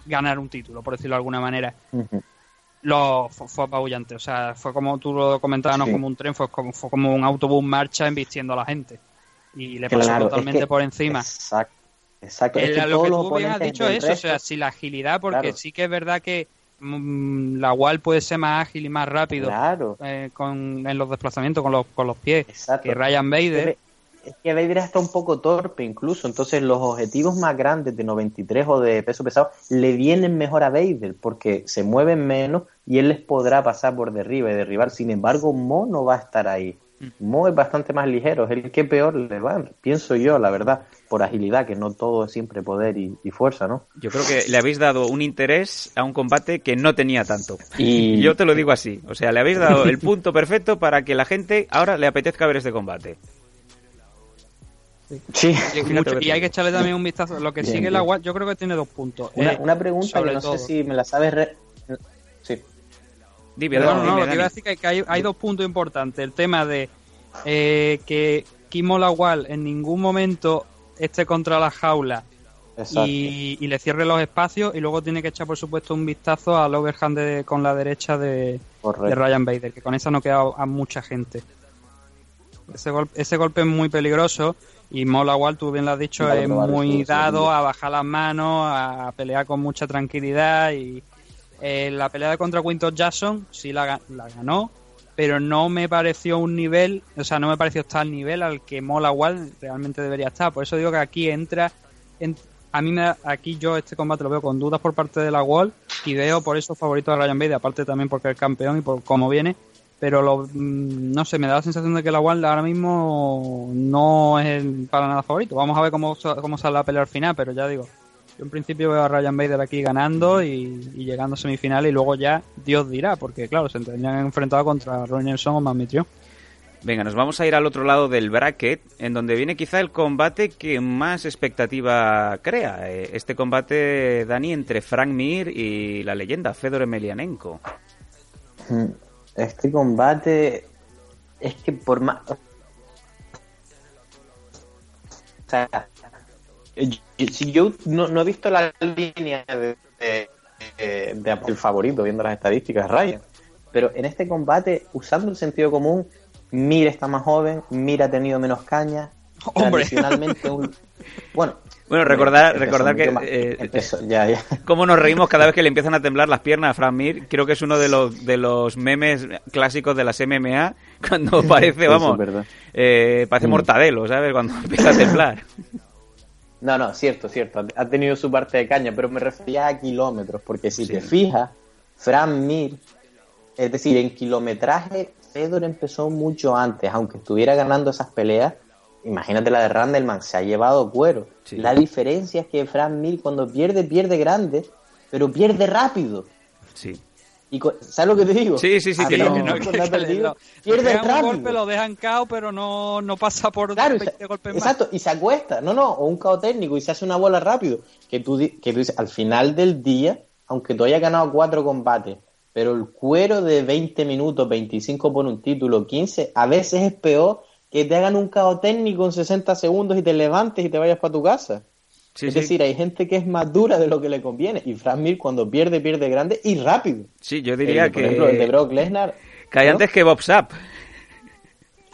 ganar un título, por decirlo de alguna manera. Lo, fue, fue apabullante, o sea, fue como tú lo comentabas, no Sí. como un tren, fue como, fue como un autobús marcha embistiendo a la gente. Y le pasó Claro, es totalmente que- por encima. Exacto. Exacto. El- Es que a lo que tú bien has dicho del eso, o sea, si la agilidad, porque Claro. sí que es verdad que la WAL puede ser más ágil y más rápido Claro. eh, con, en los desplazamientos con los, con los pies Exacto. que Ryan Bader. Es que Vader está un poco torpe incluso, entonces los objetivos más grandes de 93 o de peso pesado le vienen mejor a Vader porque se mueven menos y él les podrá pasar por derriba y derribar. Sin embargo, Mo no va a estar ahí. Mo es bastante más ligero, es el que peor le va, pienso yo, la verdad, por agilidad, que no todo es siempre poder y, y fuerza, ¿no? Yo creo que le habéis dado un interés a un combate que no tenía tanto. Y- (laughs) Yo te lo digo así. O sea, le habéis dado el punto perfecto para que la gente ahora le apetezca ver este combate. Sí. Y, mucho- y hay que echarle también un vistazo. Lo que Bien, sigue la bien. WAL, yo creo que tiene dos puntos. Una, Eh, una pregunta que no todo. sé si me la sabes... re-. Dime, Perdón, no, dime, lo que iba a decir que, que hay, hay dos puntos importantes. El tema de eh, que Kimo Lawal en ningún momento esté contra la jaula y, y le cierre los espacios y luego tiene que echar por supuesto un vistazo al overhand de- con la derecha de, Ryan Bader, que con esa no queda a mucha gente. Ese, gol- ese golpe es muy peligroso y Mola Wall, tú bien lo has dicho, es muy dado a bajar las manos, a pelear con mucha tranquilidad y eh, la pelea contra Quinton Jackson sí la, ga- la ganó, pero no me pareció un nivel, o sea, no me pareció estar al nivel al que Mola Wall realmente debería estar. Por eso digo que aquí entra, en- a mí me aquí yo este combate lo veo con dudas por parte de la Wall y veo por eso favorito a Ryan Bader, aparte también porque es campeón y por cómo viene. Pero lo, mm, no sé, me da la sensación de que la Wall ahora mismo no es para nada favorito. Vamos a ver cómo, cómo sale la pelea al final, pero ya digo, yo en principio veo a Ryan Bader aquí ganando y, y llegando a semifinales y luego ya Dios dirá, porque claro, se tendrían enfrentado contra Roy Nelson o Mamitrio. Venga, nos vamos a ir al otro lado del bracket, en donde viene quizá el combate que más expectativa crea. Eh, Este combate, Dani, entre Frank Mir y la leyenda Fedor Emelianenko. Mm, Este combate es que por más... O sea, si yo no, no he visto la línea de, de, de- el favorito viendo las estadísticas, Ryan, pero en este combate, usando el sentido común, Mir está más joven, Mir ha tenido menos caña, (laughs) Hombre. tradicionalmente un... (laughs) Bueno, Bueno, recordar, empezó recordar que eh, empezó- ya, ya. (laughs) cómo nos reímos cada vez que le empiezan a temblar las piernas a Frank Mir. Creo que es uno de los, de los memes clásicos de las MMA, Cuando parece, vamos, eh, parece Mm. mortadelo, ¿sabes? Cuando empieza a temblar. No, no, cierto, cierto. Ha- tenido su parte de caña, pero me refería a kilómetros, porque si te fijas, Fran Mir, es decir, en kilometraje, Fedor empezó mucho antes, aunque estuviera ganando esas peleas. Imagínate la de Randelman, se ha llevado cuero. La diferencia es que Fran Mir cuando pierde, pierde grande, pero pierde rápido. Sí. Y ¿Sabes lo que te digo? Sí, sí, sí, que no, no, (laughs) Que perdido, pierde pegan un golpe, lo dejan cao, pero no, no pasa por Claro, y 20 se- golpes más. Exacto, y se acuesta, no, no, o un cao técnico y se hace una bola rápido. Que tú, di- que tú dices, al final del día, aunque tú hayas ganado cuatro combates, pero el cuero de 20 minutos, 25 por un título, 15, a veces es peor que te hagan un cao técnico en 60 segundos y te levantes y te vayas para tu casa. Sí, es sí. decir, hay gente que es más dura de lo que le conviene. Y Frank Mir cuando pierde, pierde grande y rápido. Sí, yo diría Eh, por que... ejemplo, el de Brock Lesnar. que hay ¿no? antes que Bob Sapp.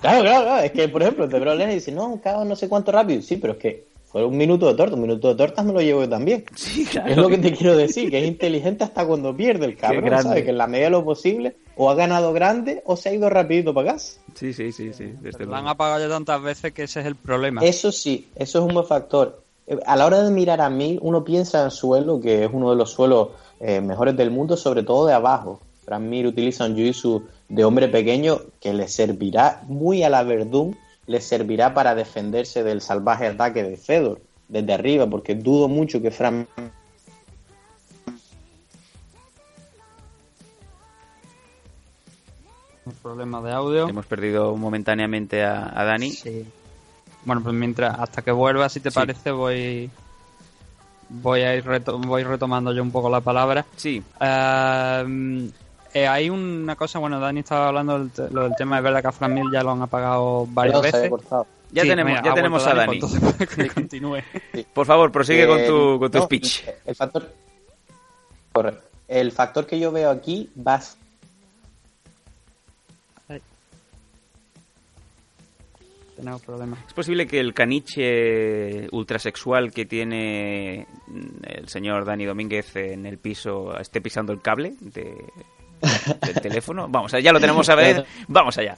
Claro, claro, claro. Es que, por ejemplo, el de Brock Lesnar dice, no, un cao no sé cuánto rápido. Sí, pero es que fue un minuto de torta. Un minuto de tortas me lo llevo yo también. (laughs) claro. Es lo que te quiero decir, que es inteligente hasta cuando pierde el (laughs) cabrón, grande. ¿sabes? Que en la medida de lo posible o ha ganado grande o se ha ido rapidito para casa. Sí, sí, sí, sí. desde Lo han apagado ya tantas veces que ese es el problema. Eso sí, eso es un buen factor. A la hora de mirar a mí, uno piensa en suelo, que es uno de los suelos eh, mejores del mundo, sobre todo de abajo. Fran Mir utiliza un jiu-jitsu de hombre pequeño que le servirá muy a la Verdún, le servirá para defenderse del salvaje ataque de Fedor desde arriba, porque dudo mucho que Fran Un problema de audio. Hemos perdido momentáneamente a, a Dani. Bueno, pues mientras, hasta que vuelva, si te Sí. parece, voy voy a ir reto- voy retomando yo un poco la palabra. Sí. eh, hay una cosa, bueno, Dani estaba hablando del, te- lo del tema, es verdad que a Fran Mil ya lo han apagado varias veces. Ya Sí, tenemos, mira, ya tenemos a Dani. entonces continúe. Por favor, prosigue con Eh, tu, con tu no, speech. El factor. El factor que yo veo aquí va Tenemos problemas. ¿Es posible que el caniche ultrasexual que tiene mm, el señor Dani Domínguez en el piso esté pisando el cable de, del (laughs) teléfono? Vamos, ya lo tenemos a ver. Vamos allá.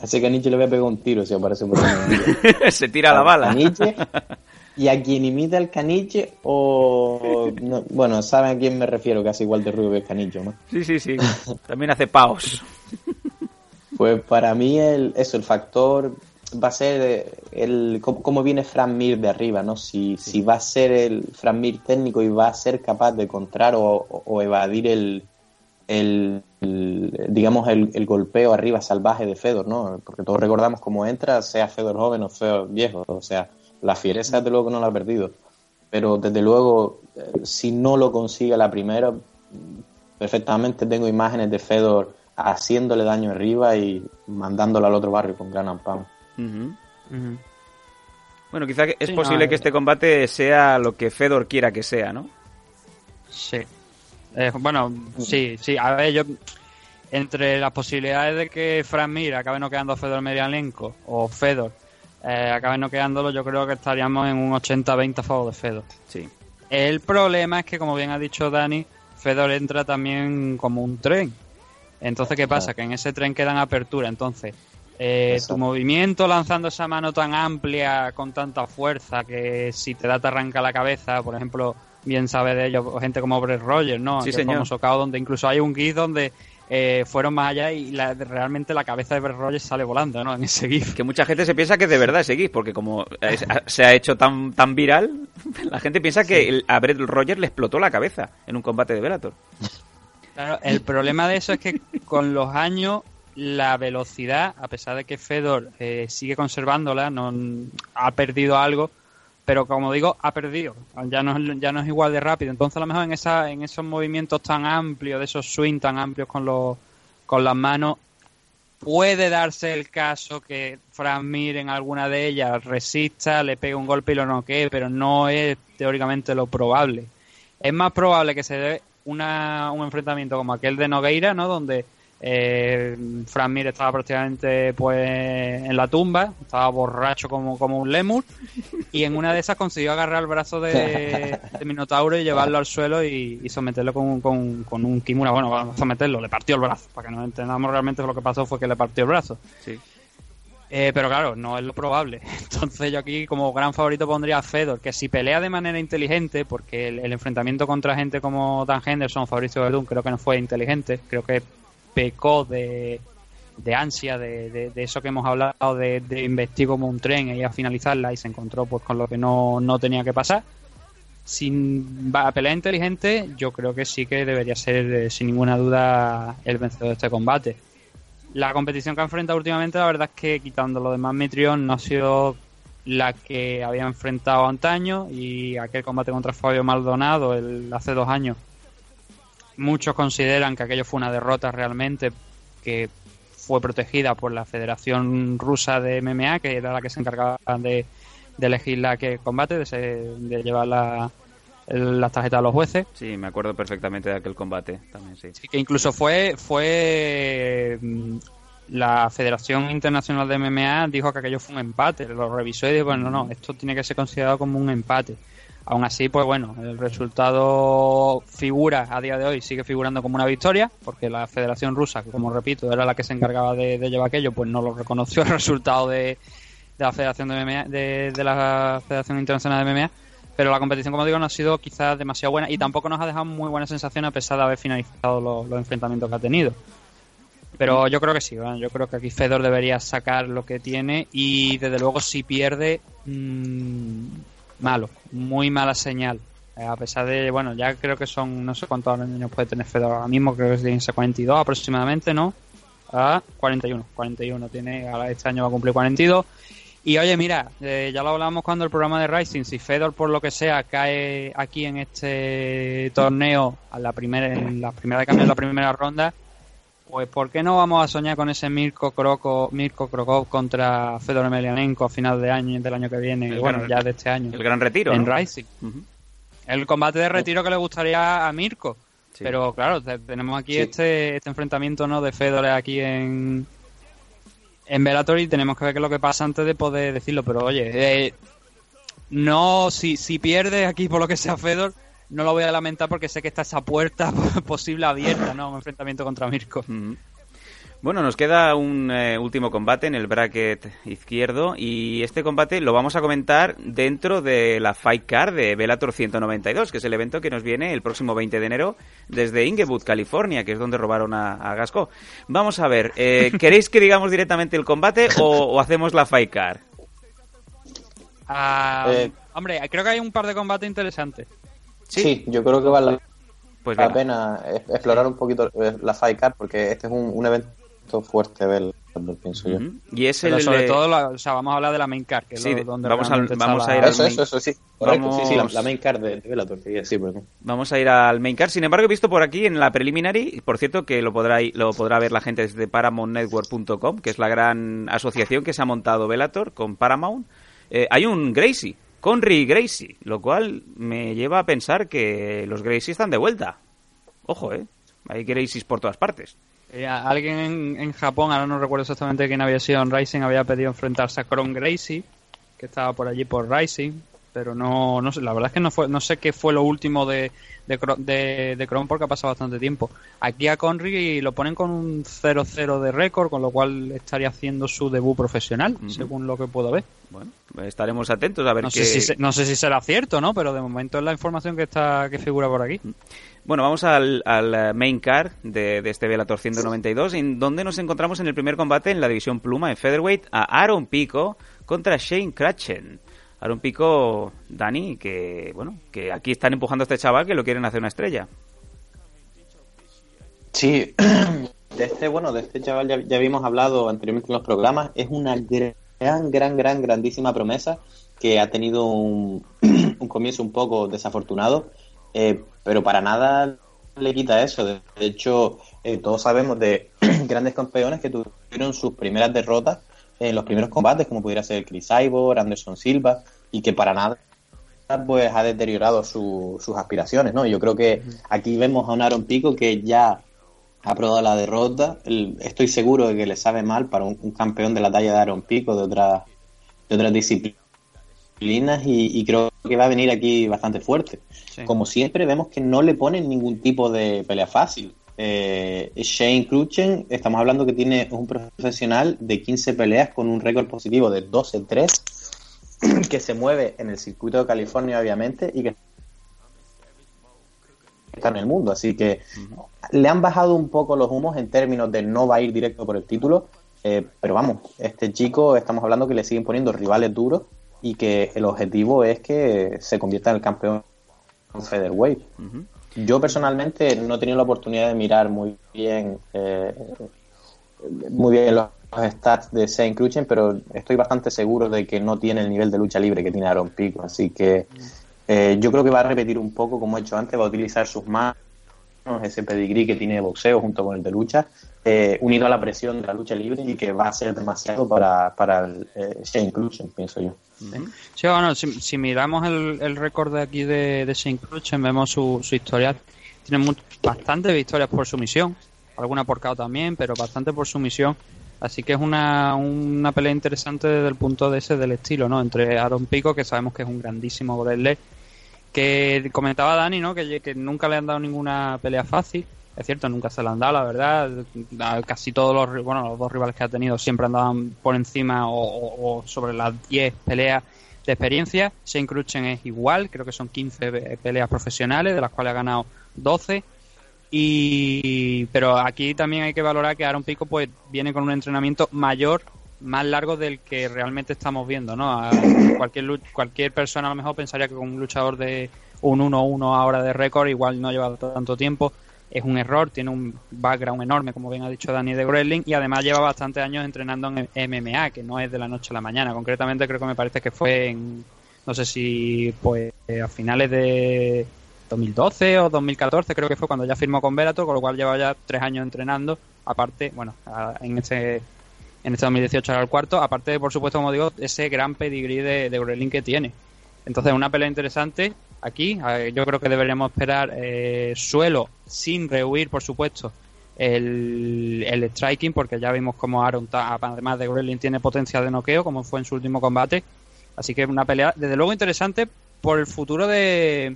Así que a Nietzsche le voy a pegar un tiro si aparece por ahí. (laughs) Se tira la bala. Caniche, y a quien imita el caniche, o. no, bueno, saben a quién me refiero, casi igual de ruido que el caniche, ¿no? Sí, sí, sí. También hace paos. (laughs) Pues para mí, el, eso, el factor va a ser eh, el cómo, cómo viene Fran Mir de arriba, ¿no? Si, si va a ser el Fran Mir técnico y va a ser capaz de contrar o, o- o evadir el, el, el, digamos, el, el golpeo arriba salvaje de Fedor, ¿no? Porque todos recordamos cómo entra, sea Fedor joven o Fedor viejo. O sea, la fiereza desde luego que no la ha perdido. Pero desde luego, eh, si no lo consigue la primera, perfectamente tengo imágenes de Fedor haciéndole daño arriba y mandándolo al otro barrio con gran. Ujú. Bueno, quizá que es Sí, posible no, que eh. este combate sea lo que Fedor quiera que sea, ¿no? Sí. Eh, bueno, sí, sí. A ver, yo. Entre las posibilidades de que Fran Mir acabe noqueando a Fedor Emelianenko o Fedor eh, acabe noqueándolo, yo creo que estaríamos en un 80-20 a favor de Fedor. Sí. El problema es que, como bien ha dicho Dani, Fedor entra también como un tren. Entonces, ¿qué pasa? Que en ese tren quedan apertura. Entonces, eh, tu movimiento lanzando esa mano tan amplia, con tanta fuerza, que si te da te arranca la cabeza, por ejemplo, bien sabe de ello gente como Brett Rogers, ¿no? Sí, señor. KO donde incluso hay un GIF donde eh, fueron más allá y la- realmente la cabeza de Brett Rogers sale volando, ¿no? En ese GIF. Que mucha gente se piensa que de verdad es GIF, porque como es- (laughs) se ha hecho tan, tan viral, (laughs) la gente piensa que a Brett Rogers le explotó la cabeza en un combate de Bellator. (laughs) Claro, el problema de eso es que con los años la velocidad, a pesar de que Fedor eh, sigue conservándola, no ha perdido algo, pero como digo, ha perdido. Ya no, ya no es igual de rápido. Entonces, a lo mejor en, esa, en esos movimientos tan amplios, de esos swing tan amplios con, los, con las manos, puede darse el caso que Fran Mir en alguna de ellas resista, le pegue un golpe y lo noquee, pero no es teóricamente lo probable. Es más probable que se dé una, un enfrentamiento como aquel de Nogueira, ¿no? Donde Eh, Mir estaba prácticamente pues en la tumba, estaba borracho como, como un lemur y en una de esas consiguió agarrar el brazo de, Minotauro y llevarlo al suelo y, y someterlo con, con- con un kimura. Bueno, vamos a someterlo, le partió el brazo. Para que nos entendamos realmente lo que pasó fue que le partió el brazo. Sí. Eh, pero claro, no es lo probable. (laughs) Entonces yo aquí como gran favorito pondría a Fedor, que si pelea de manera inteligente, porque el, enfrentamiento contra gente como Dan Henderson, Fabricio Verdún, creo que no fue inteligente, creo que pecó de, de ansia, de, de- de eso que hemos hablado, de, de investir como un tren y a finalizarla y se encontró pues con lo que no, no tenía que pasar. Sin va- pelea inteligente, yo creo que sí que debería ser eh, sin ninguna duda el vencedor de este combate. La competición que ha enfrentado últimamente, la verdad es que quitando lo demás Mitrión, no ha sido la que había enfrentado antaño y aquel combate contra Fabio Maldonado el, hace dos años. Muchos consideran que aquello fue una derrota realmente que fue protegida por la Federación Rusa de MMA, que era la que se encargaba de, elegir la que combate, de, se- de llevar la, las tarjetas a los jueces. Sí, me acuerdo perfectamente de aquel combate también, sí. Sí, que incluso fue fue mm, la Federación Internacional de MMA dijo que aquello fue un empate, lo revisó y dijo, bueno, no, esto tiene que ser considerado como un empate. Aún así, pues bueno, el resultado figura a día de hoy, sigue figurando como una victoria, porque la Federación Rusa, que como repito, era la que se encargaba de, de llevar aquello, pues no lo reconoció el resultado de, de la Federación de MMA, de, de la Federación Internacional de MMA. Pero la competición, como digo, no ha sido quizás demasiado buena y tampoco nos ha dejado muy buena sensación a pesar de haber finalizado los, los enfrentamientos que ha tenido. Pero yo creo que sí, ¿verdad? yo creo que aquí Fedor debería sacar lo que tiene y desde luego si pierde, mmm, malo, muy mala señal. Eh, a pesar de, bueno, ya creo que son, no sé cuántos años puede tener Fedor ahora mismo, creo que tiene 42 aproximadamente, ¿no? A 41, 41 tiene, ahora este año va a cumplir 42. Y oye, mira, eh, ya lo hablamos cuando el programa de Rising, si Fedor por lo que sea cae aquí en este torneo a la primera, en la primera de cambio de la primera ronda, pues ¿por qué no vamos a soñar con ese Mirko Kroko, Mirko Krokov contra Fedor Emelianenko a final de año del año que viene, El bueno, gran- ya de este año. El gran retiro, en ¿no? Rising. El combate de retiro que le gustaría a Mirko. Pero claro, te- tenemos aquí Sí. este, este enfrentamiento no de Fedor aquí en en Bellator y tenemos que ver qué es lo que pasa antes de poder decirlo. Pero oye, eh, no, si, si pierde aquí por lo que sea Fedor, no lo voy a lamentar porque sé que está esa puerta (laughs) posible abierta, ¿no? Un enfrentamiento contra Mirko. Bueno, nos queda un eh, último combate en el bracket izquierdo y este combate lo vamos a comentar dentro de la Fight Card de Bellator 192, que es el evento que nos viene el próximo 20 de enero desde Inglewood, California, que es donde robaron a, a Gasco. Vamos a ver, eh, (laughs) ¿queréis que digamos directamente el combate o, o hacemos la Fight Card? Ah, Eh. Hombre, creo que hay un par de combates interesantes. Sí, yo creo que vale Pues la pena explorar un poquito eh, la Fight Card porque este es un, un evento fuerte, ver, pienso yo. Y es Pero el sobre de- todo, la- o sea, vamos a hablar de la main card, que es Sí, lo- donde vamos a- vamos ir al Eso, main- eso, eso, sí. Correcto, sí, sí, la, Vamos- la main card de, de Bellator, sí, sí, perdón. Vamos a ir al main card. Sin embargo, he visto por aquí en la preliminary, y por cierto, que lo podrá, lo podrá ver la gente desde ParamountNetwork.com, que es la gran asociación que se ha montado Bellator con Paramount. Eh, hay un Gracie, Conry Gracie, lo cual me lleva a pensar que los Gracie están de vuelta. Ojo, ¿eh? Hay Gracies por todas partes. Eh, alguien en, en Japón, ahora no recuerdo exactamente quién había sido en Rising, había pedido enfrentarse a Kron Gracie, que estaba por allí por Rising, pero no, no sé, la verdad es que no fue, no sé qué fue lo último de, de, de, de Kron porque ha pasado bastante tiempo. Aquí a Conry lo ponen con un 0-0 de récord, con lo cual estaría haciendo su debut profesional, según lo que puedo ver. Bueno, estaremos atentos a ver No qué... sé, si, no sé si será cierto, ¿no? Pero de momento es la información que está que figura por aquí. Bueno, vamos al, eh, main card de, de este Bellator 192, en donde nos encontramos en el primer combate en la división pluma en featherweight a Aaron Pico contra Shane Cratchen. Aaron Pico, Dani, que bueno, que aquí están empujando a este chaval que lo quieren hacer una estrella. Sí, (clears throat) de este, bueno, de este chaval ya, ya habíamos hablado anteriormente en los programas. Es una gran, gran, gran, grandísima promesa que ha tenido un, (clears throat) un comienzo un poco desafortunado, eh, pero para nada le quita eso. De, hecho, eh, todos sabemos de (clears throat) grandes campeones que tuvieron sus primeras derrotas en los primeros combates, como pudiera ser Chris Ivor, Anderson Silva, y que para nada pues ha deteriorado su- sus aspiraciones, ¿no? Yo creo que aquí vemos a un Aaron Pico que ya ha probado la derrota. El- estoy seguro de que le sabe mal para un, un campeón de la talla de Aaron Pico de otras de otras disciplinas y, y creo que va a venir aquí bastante fuerte. Como siempre vemos que no le ponen ningún tipo de pelea fácil. Eh, Shane Cruchen, estamos hablando que tiene un profesional de 15 peleas con un récord positivo de 12-3 (clears throat) que se mueve en el circuito de California obviamente y que está en el mundo. Así que le han bajado un poco los humos en términos de no va a ir directo por el título. eh, pero vamos, este chico estamos hablando que le siguen poniendo rivales duros y que el objetivo es que se convierta en el campeón featherweight. Yo personalmente no he tenido la oportunidad de mirar muy bien eh, muy bien los stats de Shane Cruchen, pero estoy bastante seguro de que no tiene el nivel de lucha libre que tiene Aaron Pico. Así que eh, yo creo que va a repetir un poco, como he hecho antes, va a utilizar sus manos, ese pedigrí que tiene de boxeo junto con el de lucha, eh, unido a la presión de la lucha libre y que va a ser demasiado para, para el, eh, Shane Cruchen, pienso yo. Sí, bueno, si, si miramos el, el récord de aquí de, de Shane Cruchen, vemos su, su historial. Tiene bastantes victorias por sumisión, alguna por KO también, pero bastante por sumisión. Así que es una, una pelea interesante desde el punto de ese del estilo, ¿no? Entre Aaron Pico, que sabemos que es un grandísimo wrestler, que comentaba Dani, ¿no? Que, que nunca le han dado ninguna pelea fácil. Es cierto, nunca se la han dado, la verdad. Casi todos los, bueno, los dos rivales que ha tenido siempre andaban por encima o, sobre las 10 peleas de experiencia. Shane Cruchen es igual, creo que son 15 pe- peleas profesionales, de las cuales ha ganado 12. Y, pero aquí también hay que valorar que Aaron Pico pues viene con un entrenamiento mayor, más largo del que realmente estamos viendo, ¿no? Cualquier cualquier persona a lo mejor pensaría que con un luchador de un 1-1 ahora de récord igual no lleva tanto tiempo. Es un error, tiene un background enorme, como bien ha dicho Dani de Wrestling, y además lleva bastantes años entrenando en MMA, que no es de la noche a la mañana. Concretamente creo que me parece que fue en, no sé si pues eh, a finales de 2012 o 2014 creo que fue cuando ya firmó con Bellator, con lo cual lleva ya tres años entrenando. Aparte, bueno, en este en este 2018 era el cuarto. Aparte, por supuesto, como digo, ese gran pedigrí de, de que tiene. Entonces, una pelea interesante aquí. Yo creo que deberíamos esperar eh, suelo sin rehuir, por supuesto, el, el striking, porque ya vimos como Aaron, además de wrestling, tiene potencia de noqueo, como fue en su último combate. Así que una pelea, desde luego, interesante por el futuro de,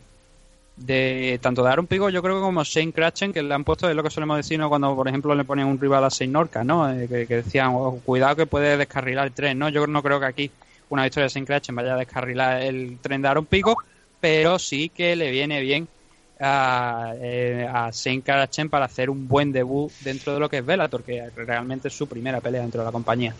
de tanto de Aaron Pico, yo creo que como Shane Cratchen, que le han puesto, es lo que solemos decir ¿no? cuando, por ejemplo, le ponen un rival a Shane Norca, ¿no? Eh, que, que decían, "Oh, cuidado que puede descarrilar el tren, ¿no? Yo no creo que aquí una victoria de Shane Cratchen vaya a descarrilar el tren de Aaron Pico, pero sí que le viene bien a, eh, Cratchen para hacer un buen debut dentro de lo que es Bellator, que realmente es su primera pelea dentro de la compañía.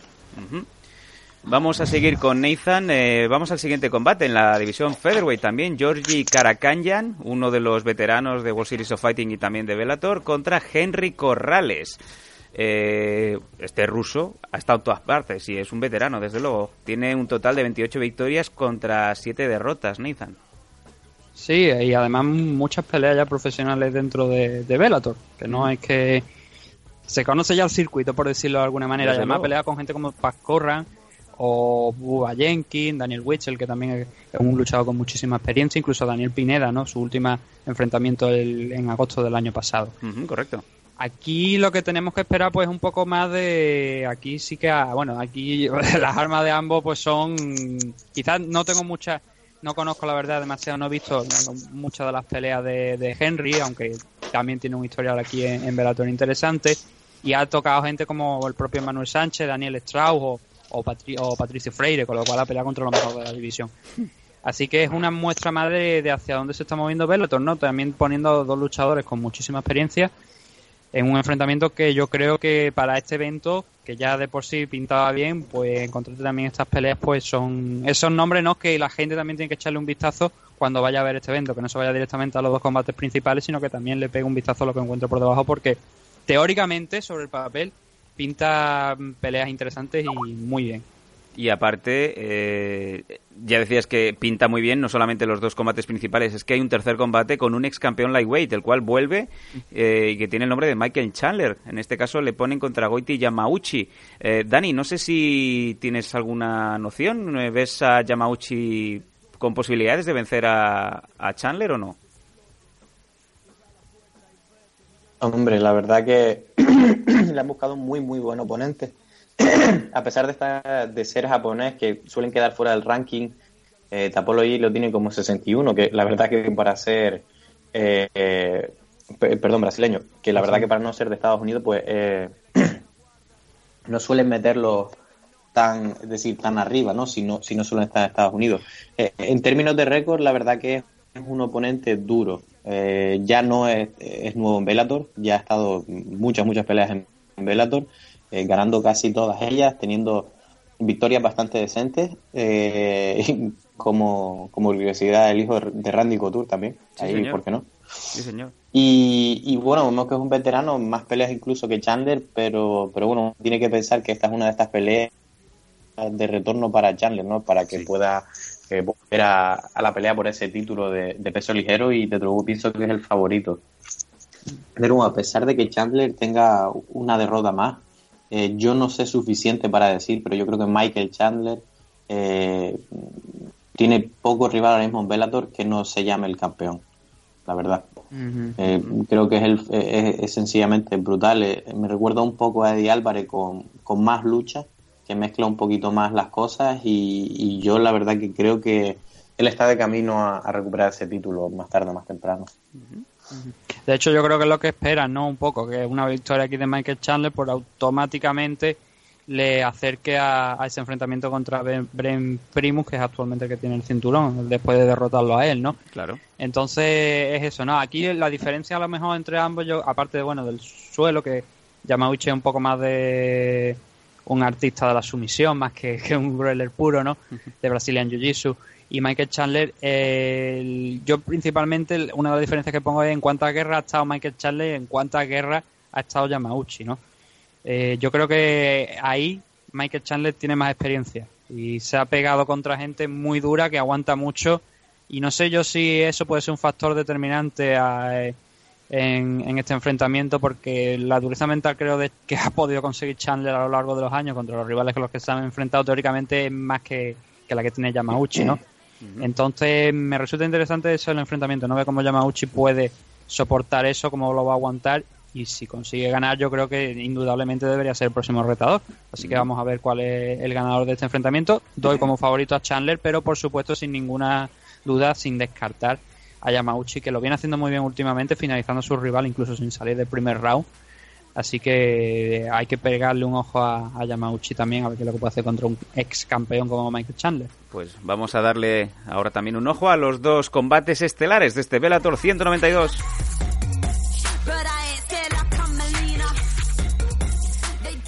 Vamos a seguir con Nathan. eh, vamos al siguiente combate en la división Featherweight también. Georgi Karakanyan, uno de los veteranos de World Series of Fighting y también de Bellator, contra Henry Corrales. Eh, este ruso ha estado en todas partes y es un veterano, desde luego. Tiene un total de 28 victorias contra 7 derrotas, Nathan. Sí, y además muchas peleas ya profesionales dentro de, de Bellator, que no es que se conoce ya el circuito, por decirlo de alguna manera. Además luego. pelea con gente como Paz Corran o Bubba Jenkins, Daniel Witchell, que también es un luchador con muchísima experiencia, incluso Daniel Pineda, ¿no? Su último enfrentamiento el- en agosto del año pasado. Ujú, correcto. Aquí lo que tenemos que esperar pues un poco más de aquí sí que ah, bueno aquí (laughs) las armas de ambos pues son quizás no tengo muchas no conozco la verdad demasiado no he visto muchas de las peleas de, Henry aunque también tiene un historial aquí en, en interesante y ha tocado gente como el propio Manuel Sánchez Daniel Strauss o, Patri- o Patricio Freire con lo cual ha peleado contra lo mejor de la división Así que es una muestra más de, de hacia dónde se está moviendo Bellator, ¿no? También poniendo dos luchadores con muchísima experiencia en un enfrentamiento que yo creo que para este evento, que ya de por sí pintaba bien, pues encontrarte también estas peleas, pues son esos nombres, ¿no? Que la gente también tiene que echarle un vistazo cuando vaya a ver este evento, que no se vaya directamente a los dos combates principales, sino que también le pegue un vistazo a lo que encuentre por debajo, porque teóricamente, sobre el papel, pinta mm, peleas interesantes y muy bien. Y aparte, eh, ya decías que pinta muy bien, no solamente los dos combates principales, es que hay un tercer combate con un ex campeón lightweight, el cual vuelve eh, y que tiene el nombre de Michael Chandler. En este caso le ponen contra Goiti Yamauchi. Eh, Dani, no sé si tienes alguna noción, eh, ¿ves a Yamauchi con posibilidades de vencer a, Chandler o no? Hombre, la verdad que (clears throat) le han buscado un muy, muy buen oponente. (clears throat) a pesar de, estar, de ser japonés, que suelen quedar fuera del ranking, eh, Tapolo lo tiene como 61, que la verdad que para ser, eh, eh, pe- perdón, brasileño, que la verdad que para no ser de Estados Unidos, pues eh, (clears throat) no suelen meterlo tan, decir, tan arriba, ¿no? Si no, si no suelen estar en Estados Unidos. En términos de récord, la verdad que es un oponente duro. Ya no es, nuevo en Bellator, ya ha estado muchas, muchas peleas en Bellator, eh, ganando casi todas ellas, teniendo victorias bastante decentes, eh, (laughs) como, como curiosidad el hijo de Randy Couture también, Sí, ahí, señor. ¿por qué no? Sí, señor. Y, y bueno, vemos que es un veterano, más peleas incluso que Chandler, pero, pero bueno, tiene que pensar que esta es una de estas peleas de retorno para Chandler, ¿no? Para que pueda eh, volver a, a la pelea por ese título de, de peso ligero y de luego pienso que es el favorito. Pero a pesar de que Chandler tenga una derrota más, eh, yo no sé suficiente para decir, pero yo creo que Michael Chandler eh, tiene poco rival ahora mismo en Bellator que no se llame el campeón, la verdad. Eh, creo que es, el, es, es sencillamente brutal. Me recuerda un poco a Eddie Álvarez con, con más lucha, que mezcla un poquito más las cosas y, y yo la verdad que creo que él está de camino a, a recuperar ese título más tarde o más temprano. De hecho, yo creo que es lo que esperan, ¿no? Un poco, que una victoria aquí de Michael Chandler, por automáticamente le acerque a, a ese enfrentamiento contra Ben, Bren Primus, que es actualmente el que tiene el cinturón, después de derrotarlo a él, ¿no? Claro. Entonces, es eso, ¿no? Aquí la diferencia a lo mejor entre ambos, yo, aparte de, bueno, del suelo, que Yamauchi es un poco más de un artista de la sumisión, más que, (laughs) que un brawler puro, ¿no? De Brazilian Jiu-Jitsu. Y Michael Chandler, eh, yo principalmente, una de las diferencias que pongo es en cuántas guerras ha estado Michael Chandler y en cuántas guerras ha estado Yamauchi, ¿no? Eh, yo creo que ahí Michael Chandler tiene más experiencia y se ha pegado contra gente muy dura que aguanta mucho y no sé yo si eso puede ser un factor determinante a- en, en este enfrentamiento porque la dureza mental creo de, que ha podido conseguir Chandler a lo largo de los años contra los rivales con los que se han enfrentado teóricamente es más que, que la que tiene Yamauchi, ¿no? Entonces me resulta interesante eso el enfrentamiento, no ve cómo Yamauchi puede soportar eso, cómo lo va a aguantar y si consigue ganar yo creo que indudablemente debería ser el próximo retador. Así que vamos a ver cuál es el ganador de este enfrentamiento. Doy como favorito a Chandler, pero por supuesto sin ninguna duda, sin descartar a Yamauchi, que lo viene haciendo muy bien últimamente, finalizando a su rival incluso sin salir del primer round. Así que hay que pegarle un ojo a, Yamauchi también, a ver qué es lo que puede hacer contra un ex campeón como Michael Chandler. Pues vamos a darle ahora también un ojo a los dos combates estelares de este Bellator 192.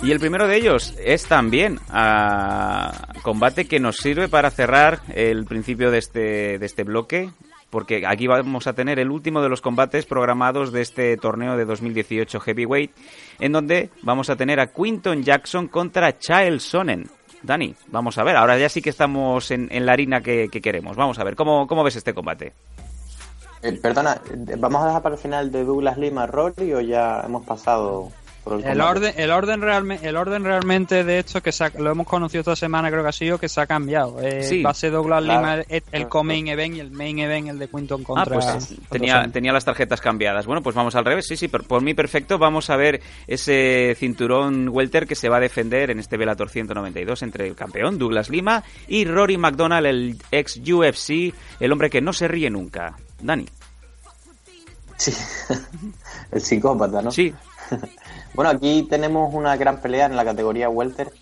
Y el primero de ellos es también a combate que nos sirve para cerrar el principio de este, de este bloque, porque aquí vamos a tener el último de los combates programados de este torneo de 2018 Heavyweight, en donde vamos a tener a Quinton Jackson contra Chael Sonnen. Dani, vamos a ver, ahora ya sí que estamos en, la harina que, que queremos. Vamos a ver, ¿cómo, cómo ves este combate? Eh, perdona, ¿vamos a dejar para el final de Douglas Lima Rory o ya hemos pasado el orden, el orden realmente, el orden realmente de esto que se ha- lo hemos conocido esta semana creo que ha sido que se ha cambiado. Eh, Sí. Va a ser Douglas Claro. Lima el, el co-main event y el main event el de Quinton Ah, contra. pues tenía, tenía las tarjetas cambiadas. Bueno, pues vamos al revés. Sí, sí, por, por mí perfecto. Vamos a ver ese cinturón welter que se va a defender en este Bellator 192 entre el campeón Douglas Lima y Rory McDonald, el ex UFC, el hombre que no se ríe nunca. Dani. Sí, (laughs) el psicópata, ¿no? Sí. (laughs) bueno, aquí tenemos una gran pelea en la categoría welter.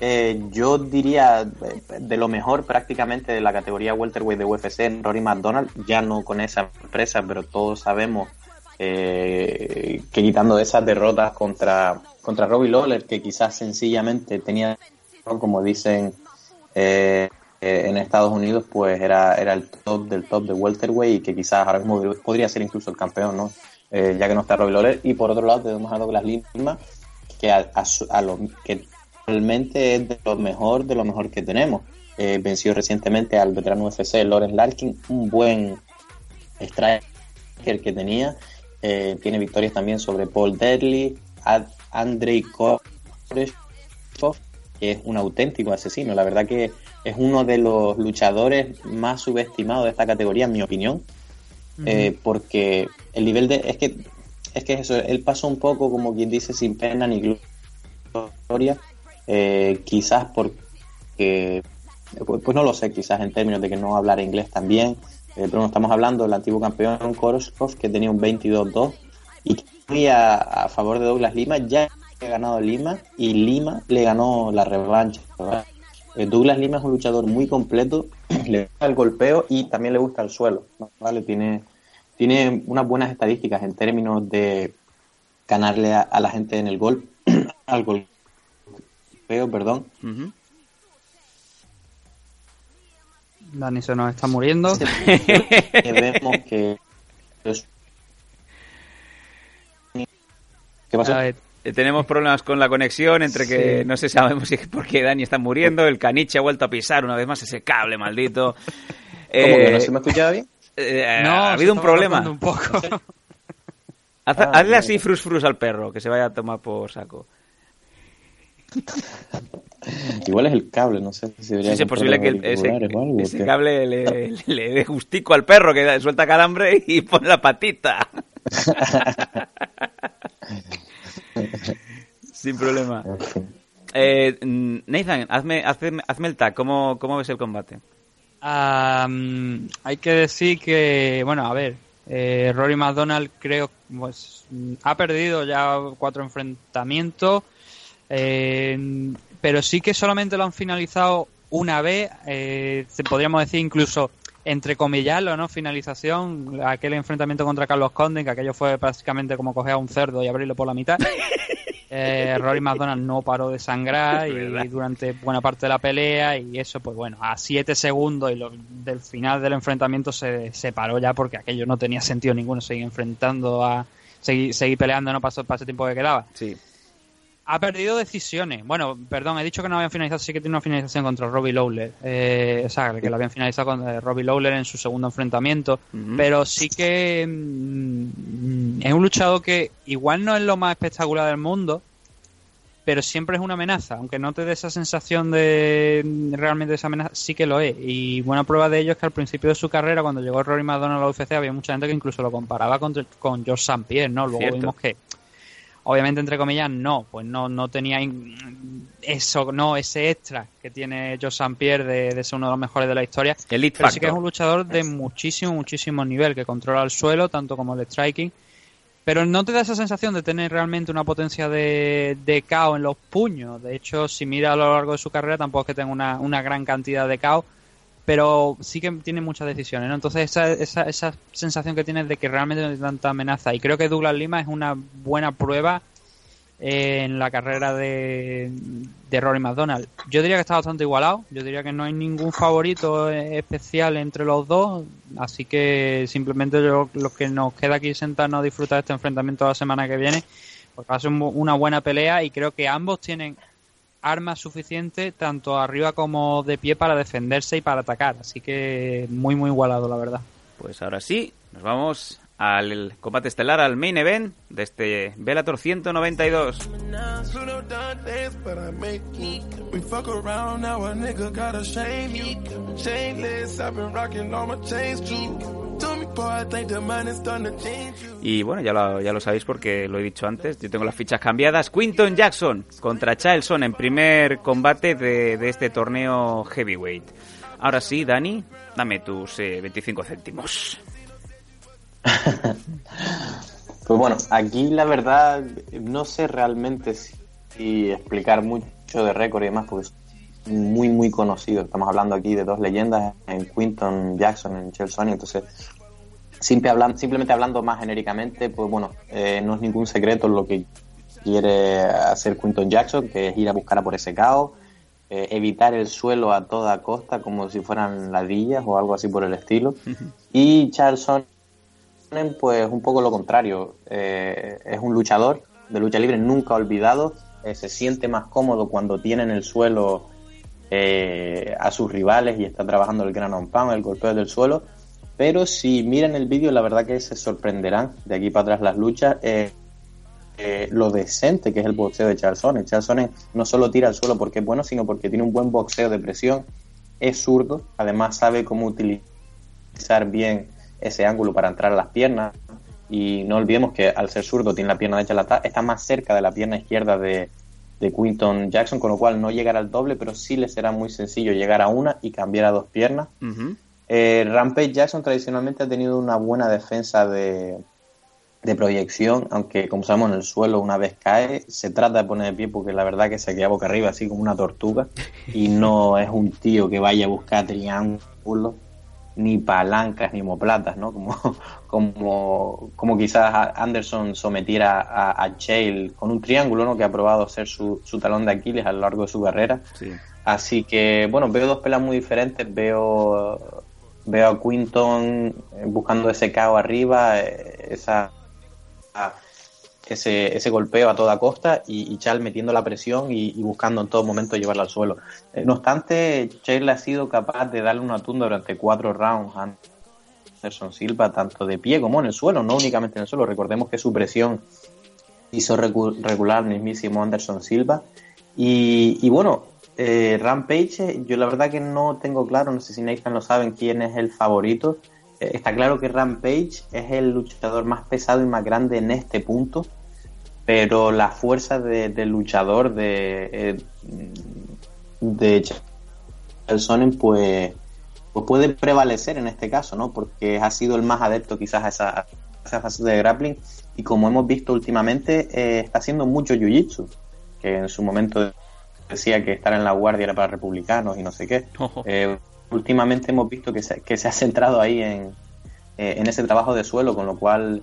Eh, yo diría eh, de lo mejor prácticamente de la categoría welterweight de UFC Rory McDonald, ya no con esa empresa, pero todos sabemos eh, que quitando esas derrotas contra, contra Robbie Lawler, que quizás sencillamente tenía, como dicen eh, en Estados Unidos, pues era, era el top del top de welterweight y que quizás ahora mismo podría ser incluso el campeón, ¿no? Eh, ya que no está Robbie Lawler. Y por otro lado tenemos a Douglas Lima, que a, a su- a lo que realmente es de lo mejor de lo mejor que tenemos. Eh, venció recientemente al veterano UFC Lawrence Larkin, un buen striker que tenía. Eh, tiene victorias también sobre Paul Deadly, Ad- Andrei Koreshkov, que es un auténtico asesino. La verdad que es uno de los luchadores más subestimados de esta categoría, en mi opinión. Eh, porque el nivel de. Es que es que eso, él pasó un poco como quien dice sin pena ni gloria, eh, quizás porque, pues, pues no lo sé, quizás en términos de que no hablar inglés también, eh, pero no estamos hablando del antiguo campeón Koroskov que tenía un 22-2 y que a, a favor de Douglas Lima, ya ha ganado Lima y Lima le ganó la revancha. Eh, Douglas Lima es un luchador muy completo, (clears throat) le gusta el golpeo y también le gusta el suelo. ¿vale? Tiene, tiene unas buenas estadísticas en términos de ganarle a, a la gente en el gol, (clears throat) al golpeo, perdón. Dani se nos está muriendo. (laughs) que vemos que ¿Qué pasó? Eh, Tenemos problemas con la conexión entre que Sí. no sé sabemos si es porque Dani está muriendo, el caniche ha vuelto a pisar una vez más ese cable maldito. ¿Cómo que no se me escuchaba bien? Eh, No, ha habido un problema. un poco. (laughs) Haz- Ah, hazle así frus frus al perro, que se vaya a tomar por saco. Igual es el cable, no sé si debería Sí, es posible que el- ese, algo, cable le, le dé gustico al perro, que suelta calambre y (laughs) pone la patita. (laughs) Sin problema. Eh, Nathan, hazme, hazme, hazme el tag. ¿Cómo, ¿Cómo ves el combate? Mm, hay que decir que, bueno, a ver, eh, Rory McDonald creo pues ha perdido ya cuatro enfrentamientos, eh, pero sí que solamente lo han finalizado una vez, eh, podríamos decir incluso entre comillarlo, ¿no? Finalización, aquel enfrentamiento contra Carlos Conde, que aquello fue prácticamente como coger a un cerdo y abrirlo por la mitad. (laughs) Eh, Rory (laughs) McDonald no paró de sangrar y durante buena parte de la pelea y eso pues bueno a 7 segundos y lo- del final del enfrentamiento se, se paró ya porque aquello no tenía sentido ninguno seguir enfrentando a seguir, seguir peleando no pasó para ese tiempo que quedaba. Sí. Ha perdido decisiones. Bueno, perdón, he dicho que no habían finalizado, sí que tiene una finalización contra Robbie Lawler. Eh, o sea, que lo habían finalizado con eh, Robbie Lawler en su segundo enfrentamiento. Pero sí que mm, es un luchador que igual no es lo más espectacular del mundo, pero siempre es una amenaza. Aunque no te dé esa sensación de mm, realmente esa amenaza, sí que lo es. Y buena prueba de ello es que al principio de su carrera, cuando llegó Rory McDonald a la UFC, había mucha gente que incluso lo comparaba con, con George St. Pierre, ¿no? Luego Cierto. vimos que obviamente entre comillas no pues no no tenía eso no ese extra que tiene Joe St. Pierre de, de ser uno de los mejores de la historia Elite pero sí que es un luchador de muchísimo muchísimo nivel que controla el suelo tanto como el striking pero no te da esa sensación de tener realmente una potencia de, de KO en los puños. De hecho, si mira a lo largo de su carrera, tampoco es que tenga una, una gran cantidad de KO, pero sí que tiene muchas decisiones. ¿no? Entonces, esa, esa, esa sensación que tienes de que realmente no tiene tanta amenaza. Y creo que Douglas Lima es una buena prueba eh, en la carrera de, de Rory McDonald. Yo diría que está bastante igualado. Yo diría que no hay ningún favorito eh, especial entre los dos. Así que simplemente yo, lo que nos queda aquí sentarnos a disfrutar este enfrentamiento la semana que viene. Porque va a ser una buena pelea y creo que ambos tienen armas suficientes tanto arriba como de pie para defenderse y para atacar. Así que muy, muy igualado, la verdad. Pues ahora sí, nos vamos al combate estelar, al main event de este Bellator 192. Y bueno, ya lo, ya lo sabéis porque lo he dicho antes, yo tengo las fichas cambiadas. Quinton Jackson contra Charleston en primer combate de, de este torneo heavyweight. Ahora sí, Dani, dame tus eh, 25 céntimos. (laughs) Pues bueno, aquí la verdad no sé realmente si, si explicar mucho de récord y demás, porque es muy, muy conocido. Estamos hablando aquí de dos leyendas, en Quinton Jackson, en Chelsea, entonces simple hablan- simplemente hablando más genéricamente, pues bueno, eh, no es ningún secreto lo que quiere hacer Quinton Jackson, que es ir a buscar a por ese caos, eh, evitar el suelo a toda costa como si fueran ladillas o algo así por el estilo. Y Charleston pues un poco lo contrario. Eh, es un luchador de lucha libre nunca olvidado. Eh, se siente más cómodo cuando tiene en el suelo eh, a sus rivales y está trabajando el gran on pound, el golpeo del suelo. Pero si miran el vídeo, la verdad que se sorprenderán de aquí para atrás las luchas. eh, eh, lo decente que es el boxeo de Charles Sonnen. Charles Sonnen no solo tira al suelo porque es bueno, sino porque tiene un buen boxeo de presión. Es zurdo, además sabe cómo utilizar bien ese ángulo para entrar a las piernas. Y no olvidemos que al ser zurdo tiene la pierna derecha la está más cerca de la pierna izquierda de, Quinton Jackson, con lo cual no llegará al doble, pero sí le será muy sencillo llegar a una y cambiar a dos piernas. Eh, Rampage Jackson tradicionalmente ha tenido una buena defensa de, de proyección, aunque como sabemos en el suelo una vez cae, se trata de poner de pie porque la verdad que se queda boca arriba así como una tortuga y (laughs) no es un tío que vaya a buscar triángulos ni palancas ni moplatas, ¿no? Como, (laughs) como, como quizás Anderson sometiera a, a Chael con un triángulo, ¿no? Que ha probado ser su, su talón de Aquiles a lo largo de su carrera. Así que, bueno, veo dos pelas muy diferentes. Veo, veo a Quinton buscando ese KO arriba, eh, esa ese, ese golpeo a toda costa y, y Chal metiendo la presión y, buscando en todo momento llevarla al suelo. Eh, no obstante, Chale ha sido capaz de darle una tunda durante cuatro rounds a Anderson Silva, tanto de pie como en el suelo, no únicamente en el suelo. Recordemos que su presión hizo regular mismísimo Anderson Silva. Y bueno, eh, Rampage, yo la verdad que no tengo claro, no sé si Nathan lo saben, quién es el favorito. Eh, está claro que Rampage es el luchador más pesado y más grande en este punto, pero la fuerza de, del luchador de, eh, de Sonnen pues, pues puede prevalecer en este caso, ¿no? Porque ha sido el más adepto quizás a esa, a esa fase de grappling y como hemos visto últimamente eh, está haciendo mucho jiu-jitsu, que en su momento decía que estar en la guardia era para republicanos y no sé qué. Eh, últimamente hemos visto que se, que se ha centrado ahí en, eh, en ese trabajo de suelo, con lo cual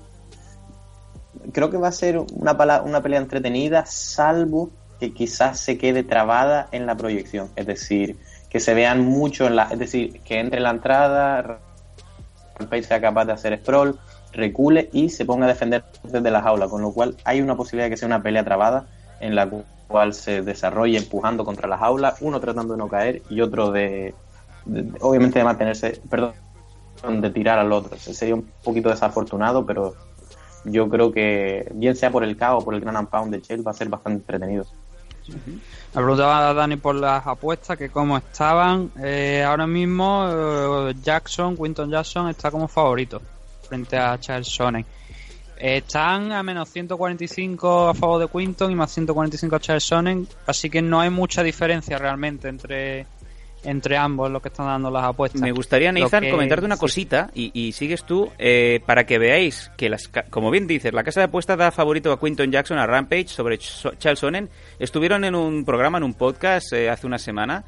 creo que va a ser una, una pelea entretenida, salvo que quizás se quede trabada en la proyección, es decir, que se vean mucho en la, es decir, que entre la entrada, Rampage sea capaz de hacer scroll, recule y se ponga a defender desde la jaula, con lo cual hay una posibilidad de que sea una pelea trabada en la cual se desarrolle empujando contra la jaula, uno tratando de no caer y otro de, obviamente de mantenerse, perdón, de tirar al otro. Sería un poquito desafortunado, pero yo creo que bien sea por el KO o por el Gran Pound de Shell va a ser bastante entretenido. Preguntaba a Dani por las apuestas, que cómo estaban. Eh, ahora mismo eh, Jackson, Quinton Jackson está como favorito frente a Charles Sonnen. Están a menos 145 a favor de Quinton y más 145 a Charles Sonnen, así que no hay mucha diferencia realmente entre entre ambos lo que están dando las apuestas. Me gustaría, Nathan, que... comentarte una cosita y, y sigues tú eh, para que veáis que, las, como bien dices, la casa de apuestas da favorito a Quinton Jackson, a Rampage sobre Charles Sonnen. Estuvieron en un programa, en un podcast eh, hace una semana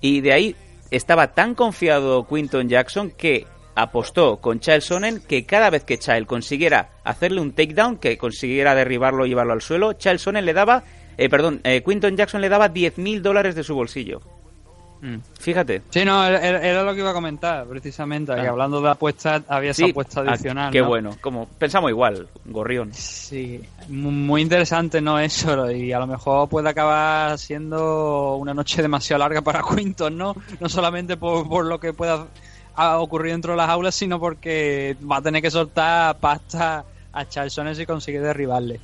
y de ahí estaba tan confiado Quinton Jackson que apostó con Charles Sonnen que cada vez que Charles consiguiera hacerle un takedown, que consiguiera derribarlo y llevarlo al suelo, Charles Sonnen le daba, eh, perdón, eh, Quinton Jackson le daba 10.000 dólares de su bolsillo. Mm. Fíjate. Sí, no, era, era, lo que iba a comentar, precisamente. Que hablando de apuestas, había esa sí, apuesta adicional. Ah, qué ¿no? bueno. Como pensamos igual, Gorrión. Sí, muy interesante, ¿no? (laughs) Eso. Y a lo mejor puede acabar siendo una noche demasiado larga para Quinton, ¿no? No solamente por, por lo que pueda ocurrir dentro de las aulas, sino porque va a tener que soltar pasta a Charlson si consigue derribarle.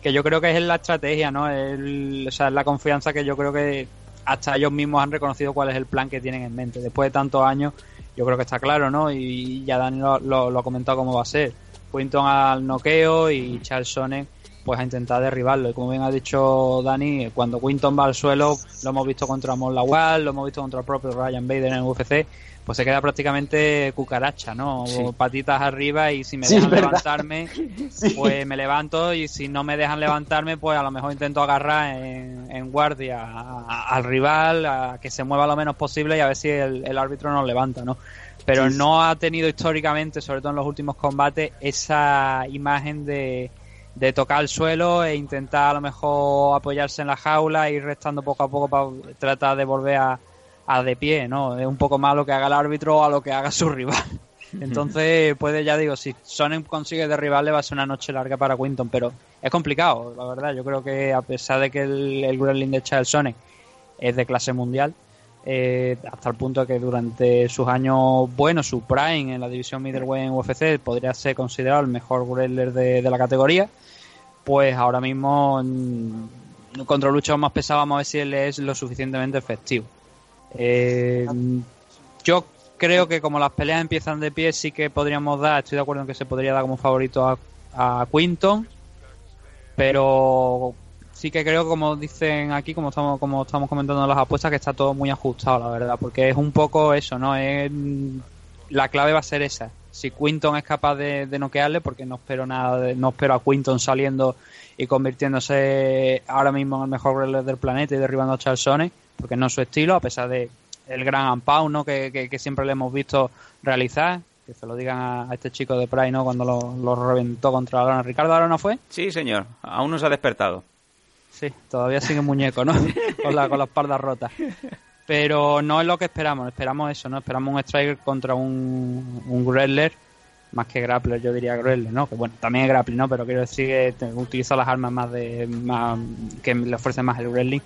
Que yo creo que es la estrategia, ¿no? El, o sea, es la confianza que yo creo que hasta ellos mismos han reconocido cuál es el plan que tienen en mente. Después de tantos años, yo creo que está claro, ¿no? Y ya Dani lo, lo, ha comentado cómo va a ser. Quinton al noqueo y Charles Sonnen pues a intentar derribarlo. Y como bien ha dicho Dani, cuando Quinton va al suelo, lo hemos visto contra Mon Lawal, lo hemos visto contra el propio Ryan Bader en el UFC, pues se queda prácticamente cucaracha, ¿no? Sí. Patitas arriba y si me dejan sí, levantarme, (laughs) sí. pues me levanto y si no me dejan levantarme, pues a lo mejor intento agarrar en, en guardia a, a, al rival, a que se mueva lo menos posible y a ver si el, el árbitro nos levanta, ¿no? Pero no ha tenido históricamente, sobre todo en los últimos combates, esa imagen de, de tocar el suelo e intentar a lo mejor apoyarse en la jaula e ir restando poco a poco para tratar de volver a, a de pie, ¿no? Es un poco más lo que haga el árbitro a lo que haga su rival. (laughs) Entonces, puede, ya digo, si Sonnen consigue derribarle va a ser una noche larga para Quinton, pero es complicado, la verdad. Yo creo que a pesar de que el, el grappling de Charles Sonnen es de clase mundial, eh, hasta el punto de que durante sus años buenos, su prime en la división middleweight en UFC, podría ser considerado el mejor grappler de, de la categoría, pues ahora mismo en, contra luchas más pesados vamos a ver si él es lo suficientemente efectivo. Eh, yo creo que como las peleas empiezan de pie, sí que podríamos dar, estoy de acuerdo en que se podría dar como favorito a a Quinton, pero sí que creo, como dicen aquí, como estamos, como estamos comentando en las apuestas, que está todo muy ajustado, la verdad, porque es un poco eso, ¿no? La clave va a ser esa. Si Quinton es capaz de, de noquearle, porque no espero nada, de- no espero a Quinton saliendo y convirtiéndose ahora mismo en el mejor wrestler del planeta y derribando a Charlesone, porque no es su estilo, a pesar de el gran ampau ¿no? que, que- que siempre le hemos visto realizar. Que se lo digan a, a este chico de Pride, ¿no? Cuando lo, lo reventó contra la lona. ¿Ricardo Arona fue? Sí, señor. Aún no se ha despertado. Sí, todavía sigue muñeco, ¿no? (laughs) con, la, con la espalda rota. Pero no es lo que esperamos, esperamos eso, ¿no? Esperamos un striker contra un, un más que grappler, yo diría grappler, ¿no? Que bueno, también es grappling, ¿no? Pero quiero decir que utiliza las armas más de más, que le ofrece más el wrestling.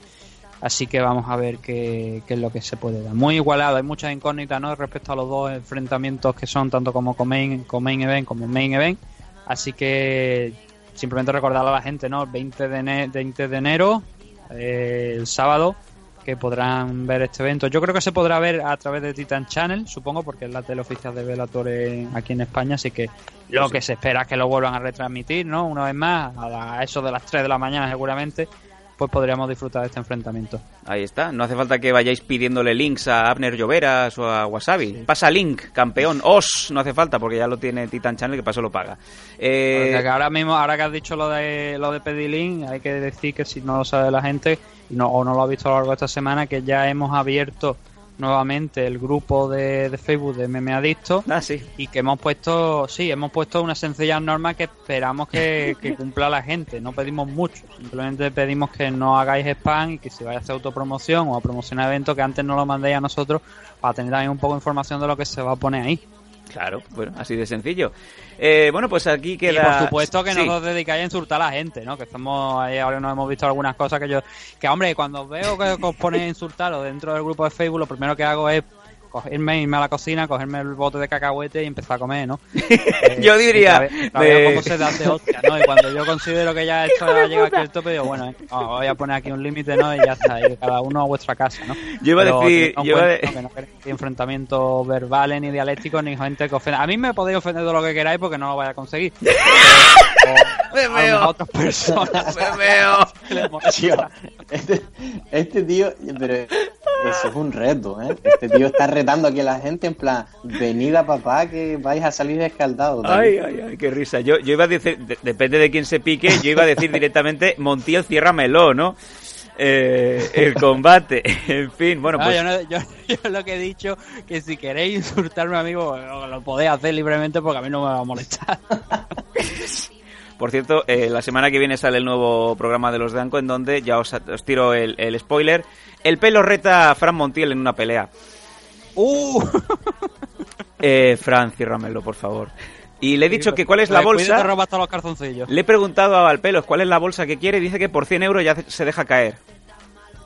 Así que vamos a ver qué, qué es lo que se puede dar. Muy igualado, hay muchas incógnitas, ¿no? Respecto a los dos enfrentamientos que son tanto como con main, con main event como main event. Así que simplemente recordar a la gente, ¿no? El 20 de, ene- 20 de enero, eh, el sábado, que podrán ver este evento. Yo creo que se podrá ver a través de Titan Channel, supongo, porque es la tele oficial de Bellator en- aquí en España, así que lo que se espera es que lo vuelvan a retransmitir, ¿no? Una vez más, a, la- a eso de las 3 de la mañana seguramente, pues podríamos disfrutar de este enfrentamiento. Ahí está. No hace falta que vayáis pidiéndole links a Abner Lloveras o a Wasabi. Pasa link, campeón. Os, no hace falta porque ya lo tiene Titan Channel que paso lo paga. Eh, Porque ahora mismo, ahora que has dicho lo de lo de Pedilink, hay que decir que si no lo sabe la gente no, o no lo ha visto a lo largo de esta semana, que ya hemos abierto nuevamente el grupo de, de Facebook de Meme Adicto Ah, sí. y que hemos puesto, sí, hemos puesto una sencilla norma que esperamos que, (laughs) que cumpla la gente. No pedimos mucho, simplemente pedimos que no hagáis spam y que si vais a hacer autopromoción o a promocionar eventos que antes no lo mandéis a nosotros para tener también un poco de información de lo que se va a poner ahí. Claro, bueno, así de sencillo. Eh, bueno, pues aquí queda... Y por supuesto que Sí. no os dedicáis a insultar a la gente, ¿no? Que estamos ahí, ahora nos hemos visto algunas cosas que yo... Que hombre, cuando veo que os ponéis a insultaros dentro del grupo de Facebook, lo primero que hago es cogerme, irme a la cocina, cogerme el bote de cacahuete y empezar a comer, ¿no? (laughs) Eh, Yo diría, de- cómo se dan de hostia, ¿no? Y cuando yo considero que ya (laughs) esto ha llegado aquí al tope, digo, bueno, eh, voy a poner aquí un límite, ¿no? Y ya está, y cada uno a vuestra casa, ¿no? Yo iba a decir- yo iba cuenta, de- ¿no? que no queréis enfrentamientos verbales ni dialécticos ni gente que ofenda. A mí me podéis ofender todo lo que queráis porque no lo vais a conseguir. (laughs) Me a lo mejor a otras personas. Tío, este, este tío, pero eso es un reto, ¿eh? Este tío está retando aquí a la gente en plan, venid a papá que vais a salir escaldados. Ay, ay, ay, qué risa. Yo, yo iba a decir, de- depende de quién se pique, yo iba a decir directamente (laughs) Montiel, ciérramelo, ¿no? Eh, el combate, (laughs) en fin, bueno, No, pues... yo, no- yo- (laughs) yo lo que he dicho que si queréis insultarme, amigo, lo lo podéis hacer libremente porque a mí no me va a molestar. Por cierto, eh, la semana que viene sale el nuevo programa de los Danco en donde, ya os, os tiro el, el spoiler, el pelo reta a Fran Montiel en una pelea. ¡Uh! (laughs) Eh, Fran, ciérramelo, por favor. Y le he dicho que cuál es la bolsa... robas hasta los calzoncillos. Le he preguntado a Valpelos cuál es la bolsa que quiere y dice que por 100 euros ya se deja caer.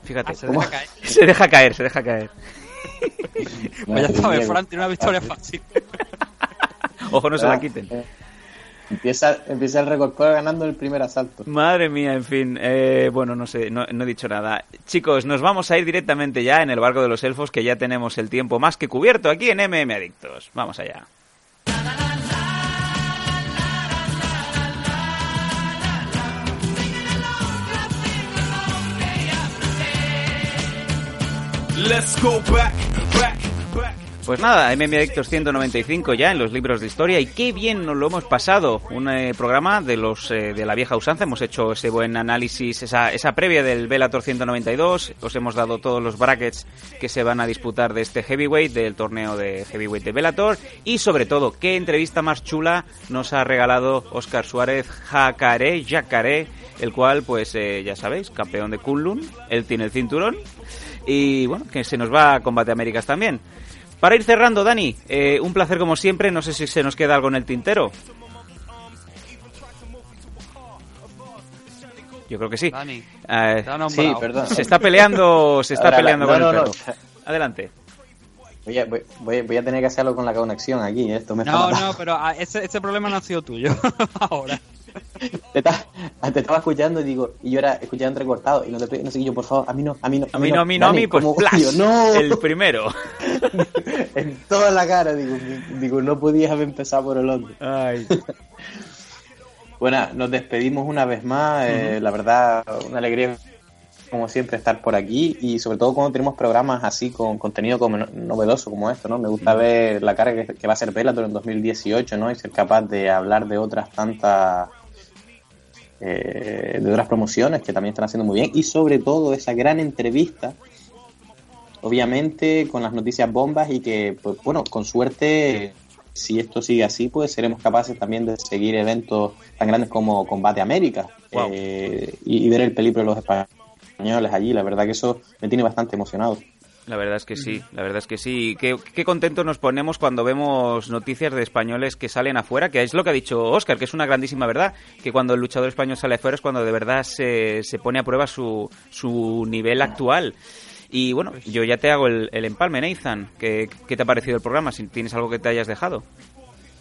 Fíjate. Ah, se deja caer. (laughs) Se deja caer, se deja caer. Pues ya sabes, Fran tiene una victoria fácil. Ojo, no se Ah, la quiten. Empieza, empieza el recorcor ganando el primer asalto. Madre mía, en fin. eh, bueno, no sé, no, no he dicho nada. Chicos, nos vamos a ir directamente ya en el barco de los elfos, que ya tenemos el tiempo más que cubierto aquí en MM Adictos. Vamos allá. Let's go back, back, back. Pues nada, MM Adictos 195 ya en los libros de historia y qué bien nos lo hemos pasado. Un eh, programa de los eh, de la vieja usanza, hemos hecho ese buen análisis, esa, esa previa del Bellator 192, os hemos dado todos los brackets que se van a disputar de este heavyweight, del torneo de heavyweight de Bellator y sobre todo, qué entrevista más chula nos ha regalado Oscar Suárez Jacaré, Jacaré, el cual pues eh, ya sabéis, campeón de Kunlun, él tiene el cinturón y bueno, que se nos va a Combate Américas también. Para ir cerrando, Dani, eh, un placer como siempre. No sé si se nos queda algo en el tintero. Yo creo que sí. Dani, Eh. Sí, perdón. se está peleando, se está Ahora, peleando no, con no, el no. perro. Adelante. Voy a, voy, voy- voy a tener que hacerlo con la conexión aquí, ¿eh? esto me No, no, pero ah, ese, ese problema no ha sido tuyo. (laughs) Ahora. Te, estaba escuchando y digo, y yo era escuchando entrecortado y no te no sé yo, por favor, a mí no, a mí no. A mí no, a mí no, a mí, pues (laughs) no, El primero. (laughs) en toda la cara, digo, digo, no podías haber empezado por el otro. Ay. (laughs) Bueno, nos despedimos una vez más. eh, La verdad, una alegría, como siempre, estar por aquí. Y sobre todo cuando tenemos programas así, con contenido como no- novedoso como esto, ¿no? Me gusta ver la cara que, que va a ser Bellator en 2018, ¿no? Y ser capaz de hablar de otras tantas. Eh, de otras promociones que también están haciendo muy bien. Y sobre todo esa gran entrevista obviamente con las noticias bombas y que, pues, bueno, con suerte, si esto sigue así, pues seremos capaces también de seguir eventos tan grandes como Combate América eh, y, y ver el peligro de los españoles allí. La verdad que eso me tiene bastante emocionado. La verdad es que sí, la verdad es que sí. Qué, qué contentos nos ponemos cuando vemos noticias de españoles que salen afuera, que es lo que ha dicho Oscar, que es una grandísima verdad, que cuando el luchador español sale afuera es cuando de verdad se, se pone a prueba su, su nivel actual. Y bueno, yo ya te hago el, el empalme, Nathan. ¿Qué, ¿Qué te ha parecido el programa? Si tienes algo que te hayas dejado.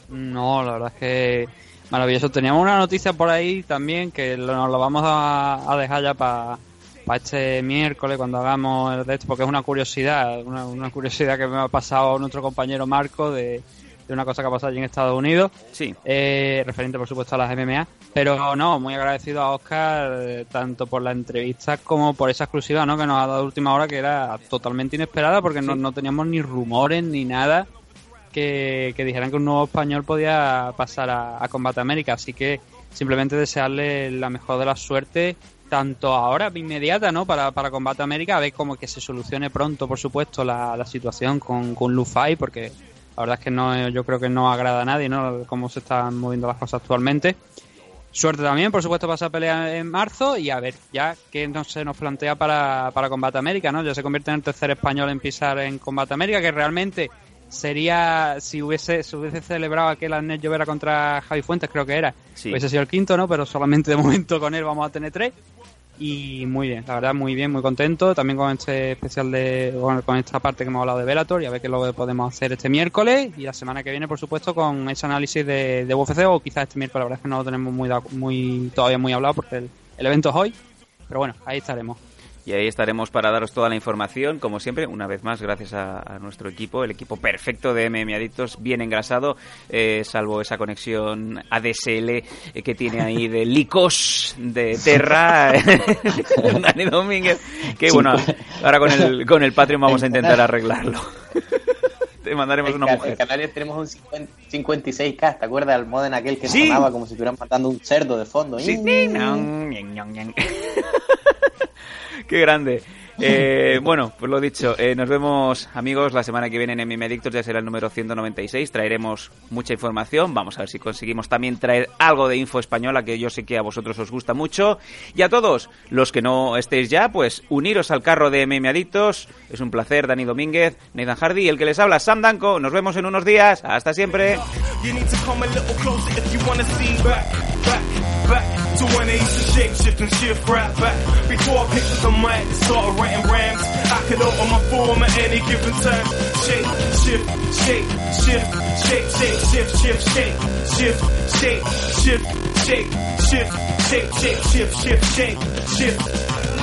No, la verdad es que maravilloso. Teníamos una noticia por ahí también que nos lo vamos a, a dejar ya para este miércoles cuando hagamos el de esto, porque es una curiosidad, una, una curiosidad que me ha pasado nuestro compañero Marco de, de una cosa que ha pasado allí en Estados Unidos. Sí. Eh, referente, por supuesto, a las MMA. Pero no, muy agradecido a Oscar eh, tanto por la entrevista como por esa exclusiva ¿no? que nos ha dado última hora, que era totalmente inesperada porque no, no teníamos ni rumores ni nada que, que dijeran que un nuevo español podía pasar a, a Combate América. Así que simplemente desearle la mejor de la suerte, tanto ahora, inmediata, ¿no? Para, para Combate América, a ver cómo que se solucione pronto, por supuesto, la, la situación con, con Lufai, porque la verdad es que no, yo creo que no agrada a nadie, ¿no? Cómo se están moviendo las cosas actualmente. Suerte también, por supuesto, para esa pelea en marzo y a ver ya qué no se nos plantea para, para Combate América, ¿no? Ya se convierte en el tercer español en pisar en Combate América, que realmente sería, si hubiese, se hubiese celebrado aquel Arnett Llovera contra Javi Fuentes, creo que era, Sí. hubiese sido el quinto, ¿no? Pero solamente de momento con él vamos a tener tres. Y muy bien, la verdad, muy bien, muy contento. También con este especial de. Con, con esta parte que hemos hablado de Velator y a ver qué es lo que podemos hacer este miércoles. Y la semana que viene, por supuesto, con ese análisis de, de UFC o quizás este miércoles, la verdad es que no lo tenemos muy, muy todavía muy hablado porque el, el evento es hoy. Pero bueno, ahí estaremos. Y ahí estaremos para daros toda la información, como siempre, una vez más, gracias a, a nuestro equipo, el equipo perfecto de MM Adictos, bien engrasado, eh, salvo esa conexión ADSL eh, que tiene ahí de Licos, de Terra, (laughs) (laughs) Dani Domínguez, que bueno, ahora con el, con el Patreon vamos a intentar arreglarlo. (laughs) Te mandaremos una mujer. En Canarias tenemos un 50 56K, ¿te acuerdas del modem aquel que Sí. sonaba como si estuvieran matando un cerdo de fondo? Sí. Mm. Qué grande. Eh, (laughs) bueno, pues lo dicho, eh, nos vemos amigos la semana que viene en MM Adictos, ya será el número 196, traeremos mucha información, vamos a ver si conseguimos también traer algo de info española que yo sé que a vosotros os gusta mucho y a todos los que no estéis ya, pues uniros al carro de MM Adictos, es un placer, Dani Domínguez, Nathan Hardy, y el que les habla, Sam Danko, nos vemos en unos días, hasta siempre. To when they used to shape, shift and shift right back. Before I picked up the mic and started writing rhymes, I could open my form at any given time. Shape, shift, shape, shift, shape, shape, shift, shift, shape, shift, shape, shift, shape, shift, shape, shape, shift, shift, shape, shift.